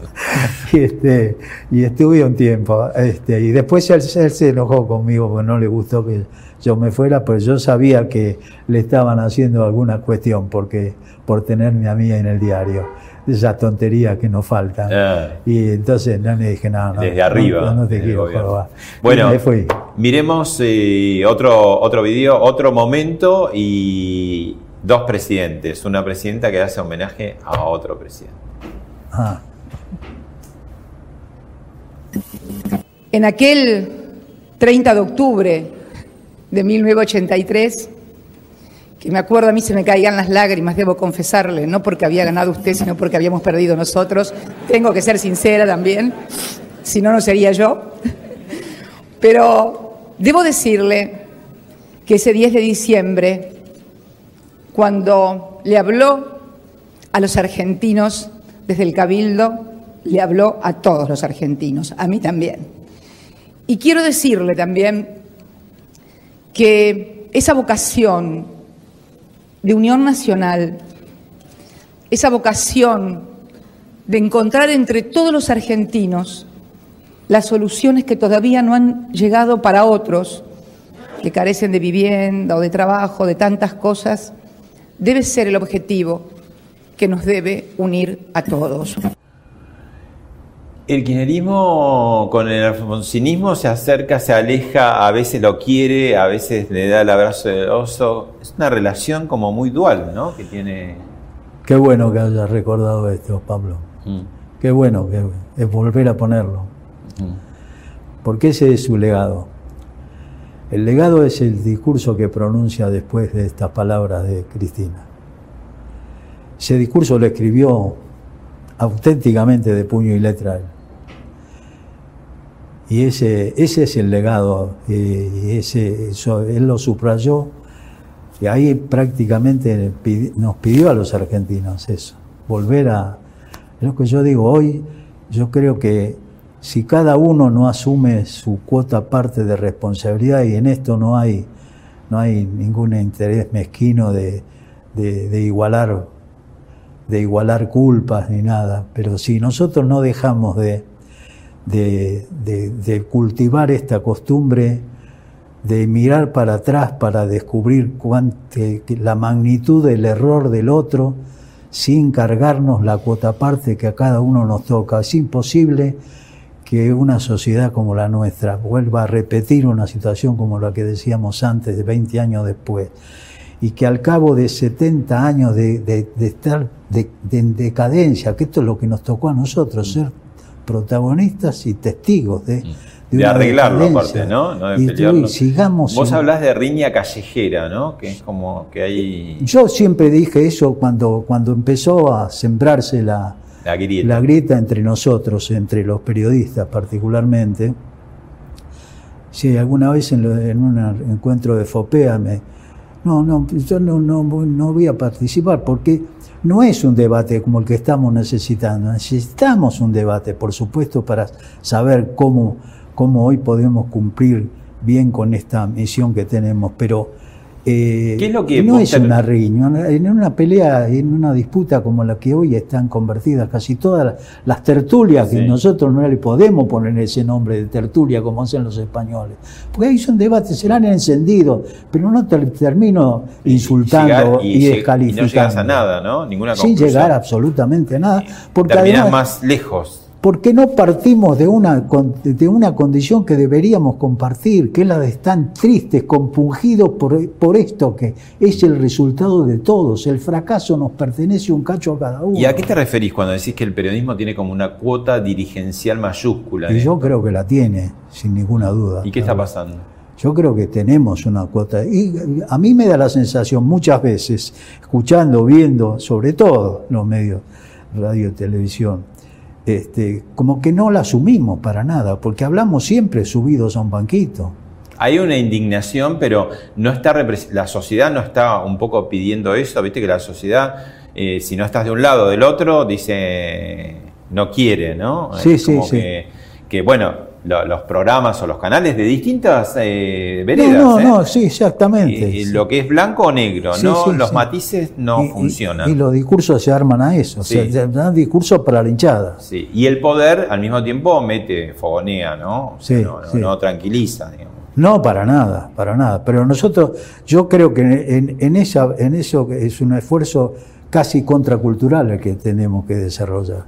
y, este, y estuve un tiempo. Este, y después él, él se enojó conmigo porque no le gustó que yo me fuera, pero yo sabía que le estaban haciendo alguna cuestión porque, por tenerme a mí en el diario. Esa tontería que nos falta. Ah. Y entonces no le dije nada. Desde arriba, No, no te quiero jorobar. Bueno, me fui. miremos eh, otro, otro video, otro momento y dos presidentes. Una presidenta que hace homenaje a otro presidente. Ah. En aquel 30 de octubre de 1983, que me acuerdo a mí se me caían las lágrimas, debo confesarle, no porque había ganado usted, sino porque habíamos perdido nosotros. Tengo que ser sincera también, si no, no sería yo. Pero debo decirle que ese 10 de diciembre, cuando le habló a los argentinos desde el Cabildo, le habló a todos los argentinos, a mí también. Y quiero decirle también que esa vocación de unión nacional, esa vocación de encontrar entre todos los argentinos las soluciones que todavía no han llegado para otros, que carecen de vivienda o de trabajo, de tantas cosas, debe ser el objetivo que nos debe unir a todos. El kirchnerismo con el alfonsinismo se acerca, se aleja, a veces lo quiere, a veces le da el abrazo del oso. Es una relación como muy dual, ¿no? Que tiene. Qué bueno que hayas recordado esto, Pablo. Mm. Qué bueno que es volver a ponerlo. Mm. Porque ese es su legado. El legado es el discurso que pronuncia después de estas palabras de Cristina. Ese discurso lo escribió auténticamente de puño y letra él. Y ese, ese es el legado, eh, y ese, eso, él lo subrayó, y ahí prácticamente nos pidió a los argentinos eso, volver a... Lo que yo digo hoy, yo creo que si cada uno no asume su cuota parte de responsabilidad, y en esto no hay, no hay ningún interés mezquino de, de- de igualar de igualar culpas ni nada, pero si nosotros no dejamos de, de, de- de cultivar esta costumbre de mirar para atrás para descubrir cuánte- que la magnitud del error del otro sin cargarnos la cuota parte que a cada uno nos toca. Es imposible que una sociedad como la nuestra vuelva a repetir una situación como la que decíamos antes, de 20 años después, y que al cabo de 70 años de, de- de estar de, de- en decadencia, que esto es lo que nos tocó a nosotros, ser protagonistas y testigos de, De una arreglarlo, aparte, ¿no? No de y, pelearlo. y sigamos. Vos en- hablás de riña callejera, ¿no? Que es como que hay Yo siempre dije eso cuando, cuando empezó a sembrarse la, la grieta. la grieta entre nosotros, entre los periodistas particularmente. Si alguna vez en, lo- en un encuentro de FOPEA me... No, no, yo no, no, no voy a participar porque no es un debate como el que estamos necesitando. Necesitamos un debate, por supuesto, para saber cómo, cómo hoy podemos cumplir bien con esta misión que tenemos, pero eh, ¿Qué es lo que no es ter- una riña, en una pelea, en una disputa como la que hoy están convertidas casi todas las, tertulias, que nosotros no le podemos poner ese nombre de tertulia como hacen los españoles, porque ahí son debates, serán encendidos, pero no ter- termino insultando y, lleg- y descalificando. no llegas a nada, ¿no? Ninguna Sin llegar absolutamente a nada, porque además, más lejos. Porque no partimos de una, de una condición que deberíamos compartir, que es la de estar tristes, compungidos por, por esto que es el resultado de todos. El fracaso nos pertenece un cacho a cada uno. ¿Y a qué te referís cuando decís que el periodismo tiene como una cuota dirigencial mayúscula? Y yo creo que la tiene, sin ninguna duda. ¿Y qué está pasando? Yo creo que tenemos una cuota. Y a mí me da la sensación muchas veces, escuchando, viendo, sobre todo los medios, radio y televisión, este, como que no la asumimos para nada, porque hablamos siempre subidos a un banquito. Hay una indignación, pero no está la sociedad no está un poco pidiendo eso. Viste que la sociedad, eh, si no estás de un lado o del otro, dice no quiere, ¿no? Sí, Es sí, como sí. Que, que, bueno, lo- los programas o los canales de distintas eh, veredas. no, no, ¿eh? no, sí, exactamente. Y- lo que es blanco o negro, Sí, no los matices no Y- funcionan. Y, los discursos se arman a eso, o sea, se dan discursos para la hinchada. Sí, Y el poder al mismo tiempo mete, fogonea, ¿no? O sea, no, no- sí. no tranquiliza, digamos. No, para nada, para nada. Pero nosotros, yo creo que en, en esa, en eso es un esfuerzo casi contracultural el que tenemos que desarrollar,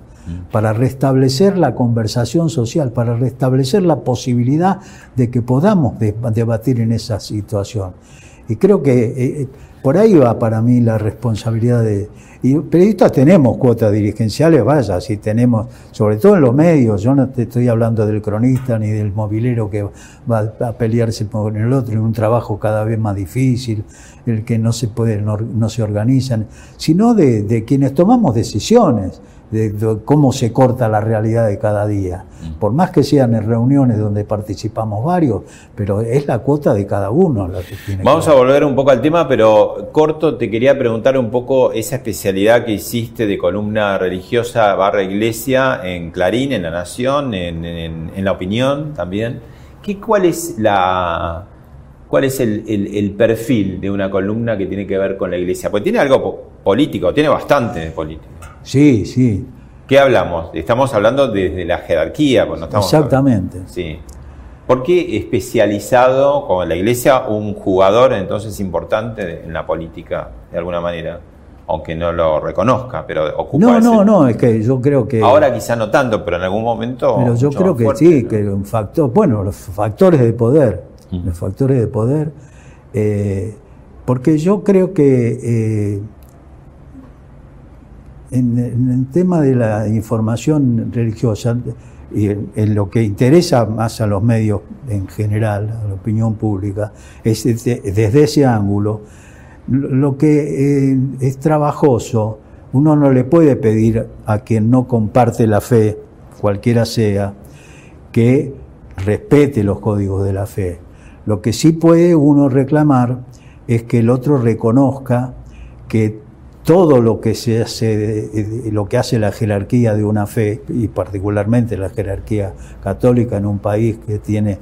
para restablecer la conversación social, para restablecer la posibilidad de que podamos de- debatir en esa situación. Y creo que eh, por ahí va para mí la responsabilidad de... Y periodistas tenemos cuotas dirigenciales, vaya, si tenemos, sobre todo en los medios, yo no te estoy hablando del cronista ni del movilero que va a pelearse con el otro en un trabajo cada vez más difícil, el que no se puede, no, no se organizan, sino de, de quienes tomamos decisiones de, cómo se corta la realidad de cada día. Mm. Por más que sean en reuniones donde participamos varios, pero es la cuota de cada uno la que tiene. Vamos a volver un poco al tema, pero corto, te quería preguntar un poco esa especialidad que hiciste de columna religiosa barra iglesia en Clarín, en La Nación, en, La Opinión también. ¿Qué, ¿Cuál es la... ¿Cuál es el, el perfil de una columna que tiene que ver con la iglesia? Pues tiene algo político, tiene bastante de político. Sí, sí. ¿Qué hablamos? Estamos hablando desde la jerarquía. Pues no estamos Exactamente. Sí. ¿Por qué especializado con la iglesia un jugador entonces importante en la política, de alguna manera? Aunque no lo reconozca, pero ocupa. No, no, no, es que yo creo que. Ahora quizá no tanto, pero en algún momento. Pero yo creo que sí, que un factor. Bueno, los factores de poder. Los factores de poder. Eh, porque yo creo que. Eh, en, el tema de la información religiosa, y en, lo que interesa más a los medios en general, a la opinión pública, es desde, ese ángulo, lo que eh, es trabajoso, uno no le puede pedir a quien no comparte la fe, cualquiera sea, que respete los códigos de la fe. Lo que sí puede uno reclamar es que el otro reconozca que todo lo que se hace, lo que hace la jerarquía de una fe, y particularmente la jerarquía católica en un país que tiene,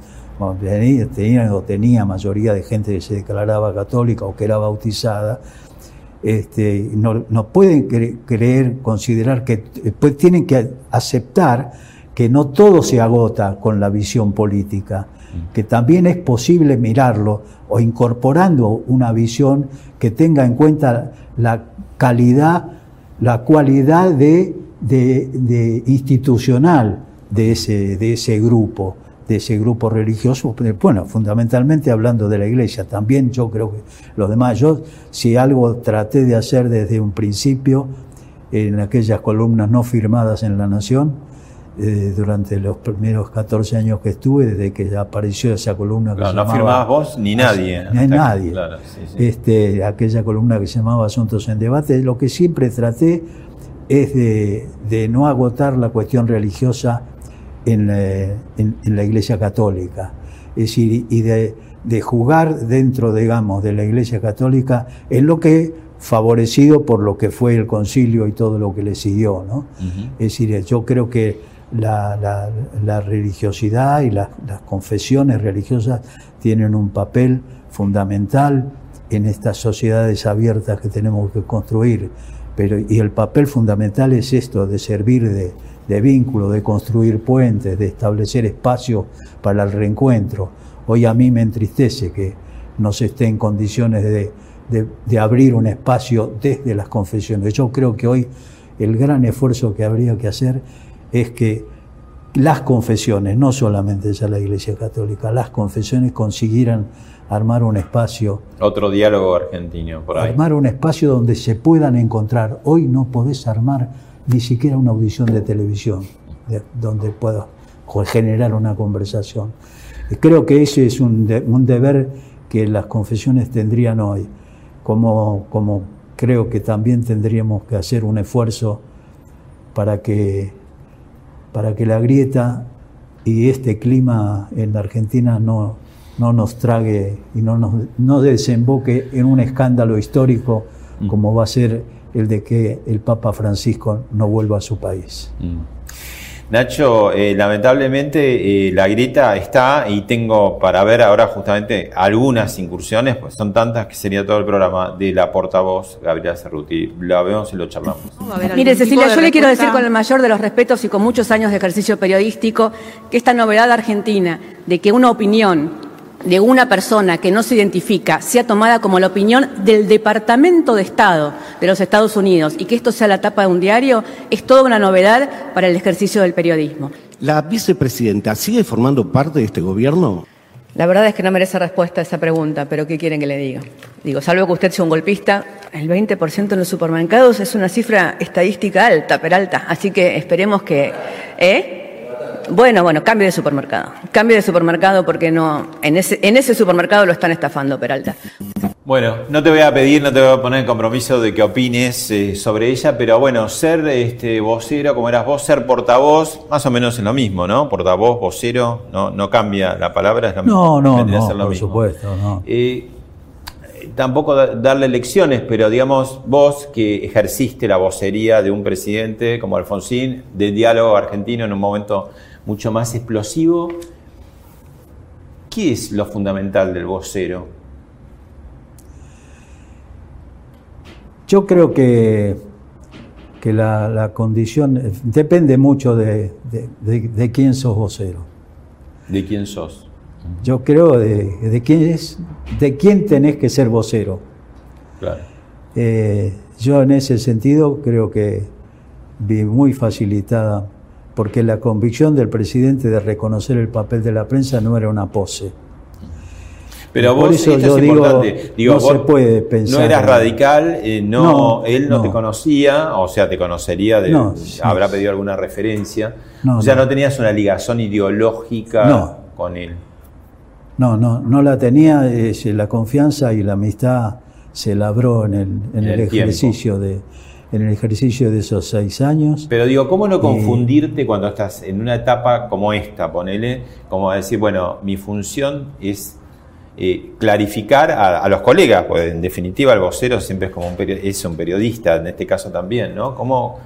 tenía o tenía mayoría de gente que se declaraba católica o que era bautizada, este, no, no, pueden creer, considerar que pues tienen que aceptar que no todo se agota con la visión política, que también es posible mirarlo o incorporando una visión que tenga en cuenta la calidad, la cualidad de, de, institucional de ese, de ese grupo, de ese grupo religioso, bueno, fundamentalmente hablando de la iglesia, también yo creo que los demás, yo si algo traté de hacer desde un principio, en aquellas columnas no firmadas en La Nación, eh, durante los primeros 14 años que estuve, desde que apareció esa columna que se no firmabas vos ni nadie. Ni nadie. Este, aquella columna que se llamaba Asuntos en Debate, lo que siempre traté es de, no agotar la cuestión religiosa en, la Iglesia Católica. Es decir, y de, jugar dentro, digamos, de la Iglesia Católica en lo que favorecido por lo que fue el concilio y todo lo que le siguió, ¿no? Es decir, yo creo que la, religiosidad y las confesiones religiosas tienen un papel fundamental en estas sociedades abiertas que tenemos que construir. Pero, y el papel fundamental es esto, de servir de, vínculo, de construir puentes, de establecer espacios para el reencuentro. Hoy a mí me entristece que no se esté en condiciones de, abrir un espacio desde las confesiones. Yo creo que hoy el gran esfuerzo que habría que hacer es que las confesiones, no solamente ya la Iglesia Católica, las confesiones consiguieran armar un espacio. Otro diálogo argentino, por ahí. Armar un espacio donde se puedan encontrar. Hoy no podés armar ni siquiera una audición de televisión donde pueda generar una conversación. Creo que ese es un, un deber que las confesiones tendrían hoy, como, como creo que también tendríamos que hacer un esfuerzo para que para que la grieta y este clima en la Argentina no, no nos trague y no, nos, no desemboque en un escándalo histórico mm. como va a ser el de que el Papa Francisco no vuelva a su país. Mm. Nacho, eh, lamentablemente eh, la grieta está y tengo para ver ahora justamente algunas incursiones, pues son tantas que sería todo el programa de la portavoz Gabriela Cerruti. La vemos y lo charlamos. Mire, Cecilia, yo le quiero decir con el mayor de los respetos y con muchos años de ejercicio periodístico que esta novedad argentina de que una opinión de una persona que no se identifica sea tomada como la opinión del Departamento de Estado de los Estados Unidos y que esto sea la tapa de un diario es toda una novedad para el ejercicio del periodismo. ¿La vicepresidenta sigue formando parte de este gobierno? La verdad es que no merece respuesta a esa pregunta, pero ¿qué quieren que le diga? Digo, salvo que usted sea un golpista, el 20% en los supermercados es una cifra estadística alta, pero alta. Así que esperemos que... ¿Eh? Bueno, bueno, cambio de supermercado. Cambio de supermercado porque no, en ese, en ese supermercado lo están estafando, Peralta. Bueno, no te voy a pedir, no te voy a poner en compromiso de que opines eh, sobre ella, pero bueno, ser este, vocero, como eras vos, ser portavoz, más o menos es lo mismo, ¿no? Portavoz, vocero, no, no cambia la palabra, es lo No, mismo. no, no, ser lo por mismo. supuesto, no. Eh, tampoco da- darle lecciones, pero digamos, vos que ejerciste la vocería de un presidente como Alfonsín, de diálogo argentino en un momento mucho más explosivo, ¿qué es lo fundamental del vocero? Yo creo que, que la, la condición eh, depende mucho de, de- de- de quién sos vocero. ¿De quién sos? Yo creo de, de quién es, de quién tenés que ser vocero. Claro. Eh, yo en ese sentido creo que vi muy facilitada, porque la convicción del presidente de reconocer el papel de la prensa no era una pose. Pero Por vos, eso esto yo es digo, no vos se puede pensar No eras radical, eh, no, No, él no, no. te conocía, o sea, te conocería, de, No, sí. habrá pedido alguna referencia. O sea, no. no. tenías una ligación ideológica con él. No, no, no la tenía, eh, la confianza y la amistad se labró en el, en En el el tiempo. ejercicio de en el ejercicio de esos seis años. Pero digo, ¿cómo no confundirte cuando estás en una etapa como esta, ponele, como decir, bueno, mi función es eh, clarificar a, a los colegas, pues en definitiva el vocero siempre es como un, es un periodista, en este caso también, ¿no? ¿Cómo,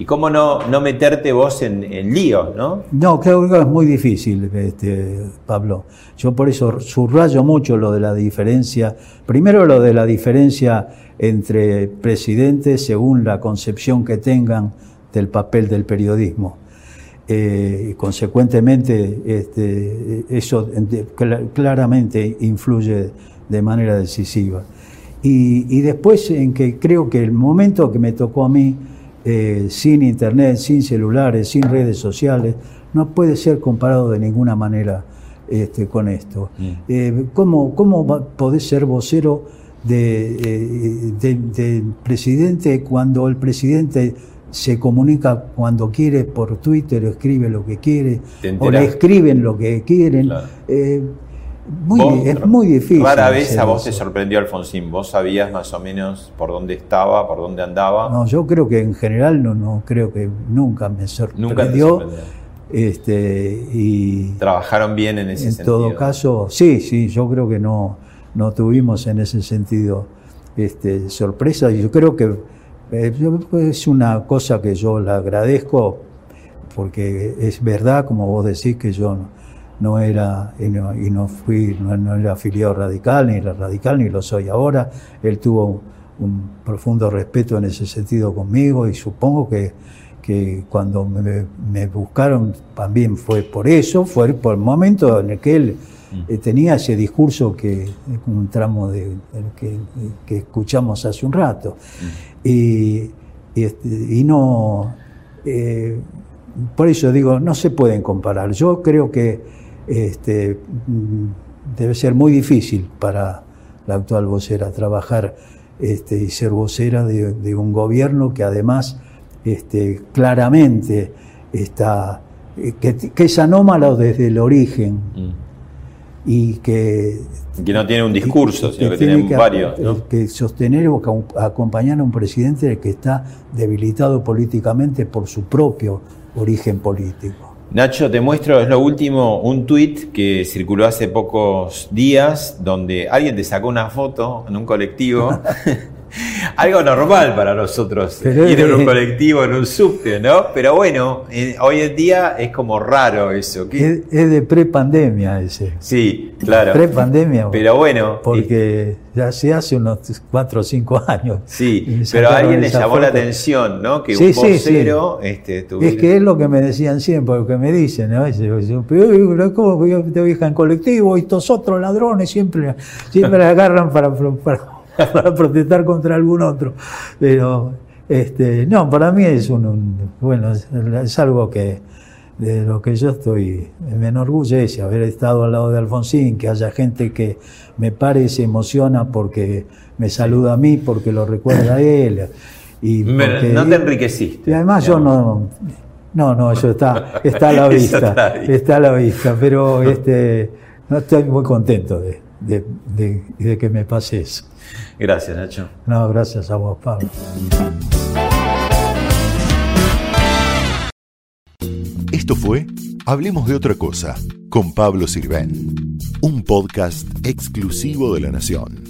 ¿Y cómo no, no meterte vos en, en líos, no? No, creo que es muy difícil, este, Pablo. Yo por eso subrayo mucho lo de la diferencia. Primero lo de la diferencia entre presidentes según la concepción que tengan del papel del periodismo. Eh, consecuentemente, este, eso claramente influye de manera decisiva. Y, y después en que creo que el momento que me tocó a mí, eh, sin internet, sin celulares, sin redes sociales, no puede ser comparado de ninguna manera este, con esto. Eh, ¿cómo, ¿Cómo podés ser vocero de, eh, de- del presidente cuando el presidente se comunica cuando quiere por Twitter, escribe lo que quiere, o le escriben lo que quieren? Claro. Eh, muy, Vos, es muy difícil. Rara vez a vos te eso. sorprendió Alfonsín. Vos sabías más o menos por dónde estaba, por dónde andaba. No, yo creo que en general no, no creo que nunca me sorprendió. Nunca te sorprendió. Este, y Trabajaron bien en ese en sentido. todo caso, sí, sí, yo creo que no, no tuvimos en ese sentido este, sorpresa. Yo creo que eh, es una cosa que yo le agradezco, porque es verdad, como vos decís, que yo no era y no, y no fui, no, no era afiliado radical, ni era radical, ni lo soy ahora. Él tuvo un profundo respeto en ese sentido conmigo y supongo que, que cuando me, me buscaron también fue por eso, fue por el momento en el que él eh, tenía ese discurso que un tramo de, que, que escuchamos hace un rato. Y, y, este, y no, eh, por eso digo, no se pueden comparar. Yo creo que este, mm, debe ser muy difícil para la actual vocera trabajar este, y ser vocera de, de un gobierno que además este, claramente está, eh, que, que es anómalo desde el origen Mm. Y que Que no tiene un discurso, sino que tiene que, varios, ¿no? que sostener o que acompañar a un presidente que está debilitado políticamente por su propio origen político. Nacho, te muestro, es lo último, un tuit que circuló hace pocos días donde alguien te sacó una foto en un colectivo. Algo normal para nosotros, ir en un colectivo, en un subte, ¿no? Pero bueno, eh, hoy en día es como raro eso. Es, es de prepandemia ese. Sí, claro. Prepandemia. Pero bueno, eh, Porque ya se hace unos cuatro o cinco años. sí, pero a alguien le llamó la atención, ¿no? Que Sí, un sí, sí. vocero este, tuviera- Es que es lo que me decían siempre, lo que me dicen. ¿no? Dice, yo, pero, ¿Cómo yo te viaja en colectivo y estos otros ladrones siempre, siempre la agarran para, para, para protestar contra algún otro? Pero, este, no, para mí es un, un- bueno, es, algo que, de lo que yo estoy, me enorgullece haber estado al lado de Alfonsín, que haya gente que me pare se emociona porque me saluda a mí, porque lo recuerda a él. Y porque, no te enriqueciste. Y además yo no, no, no, eso está, está a la vista, está, a la vista, pero este, no estoy muy contento de, de, de que me pase eso. Gracias, Nacho. No, gracias a vos, Pablo. Esto fue Hablemos de otra cosa con Pablo Sirven, un podcast exclusivo de La Nación.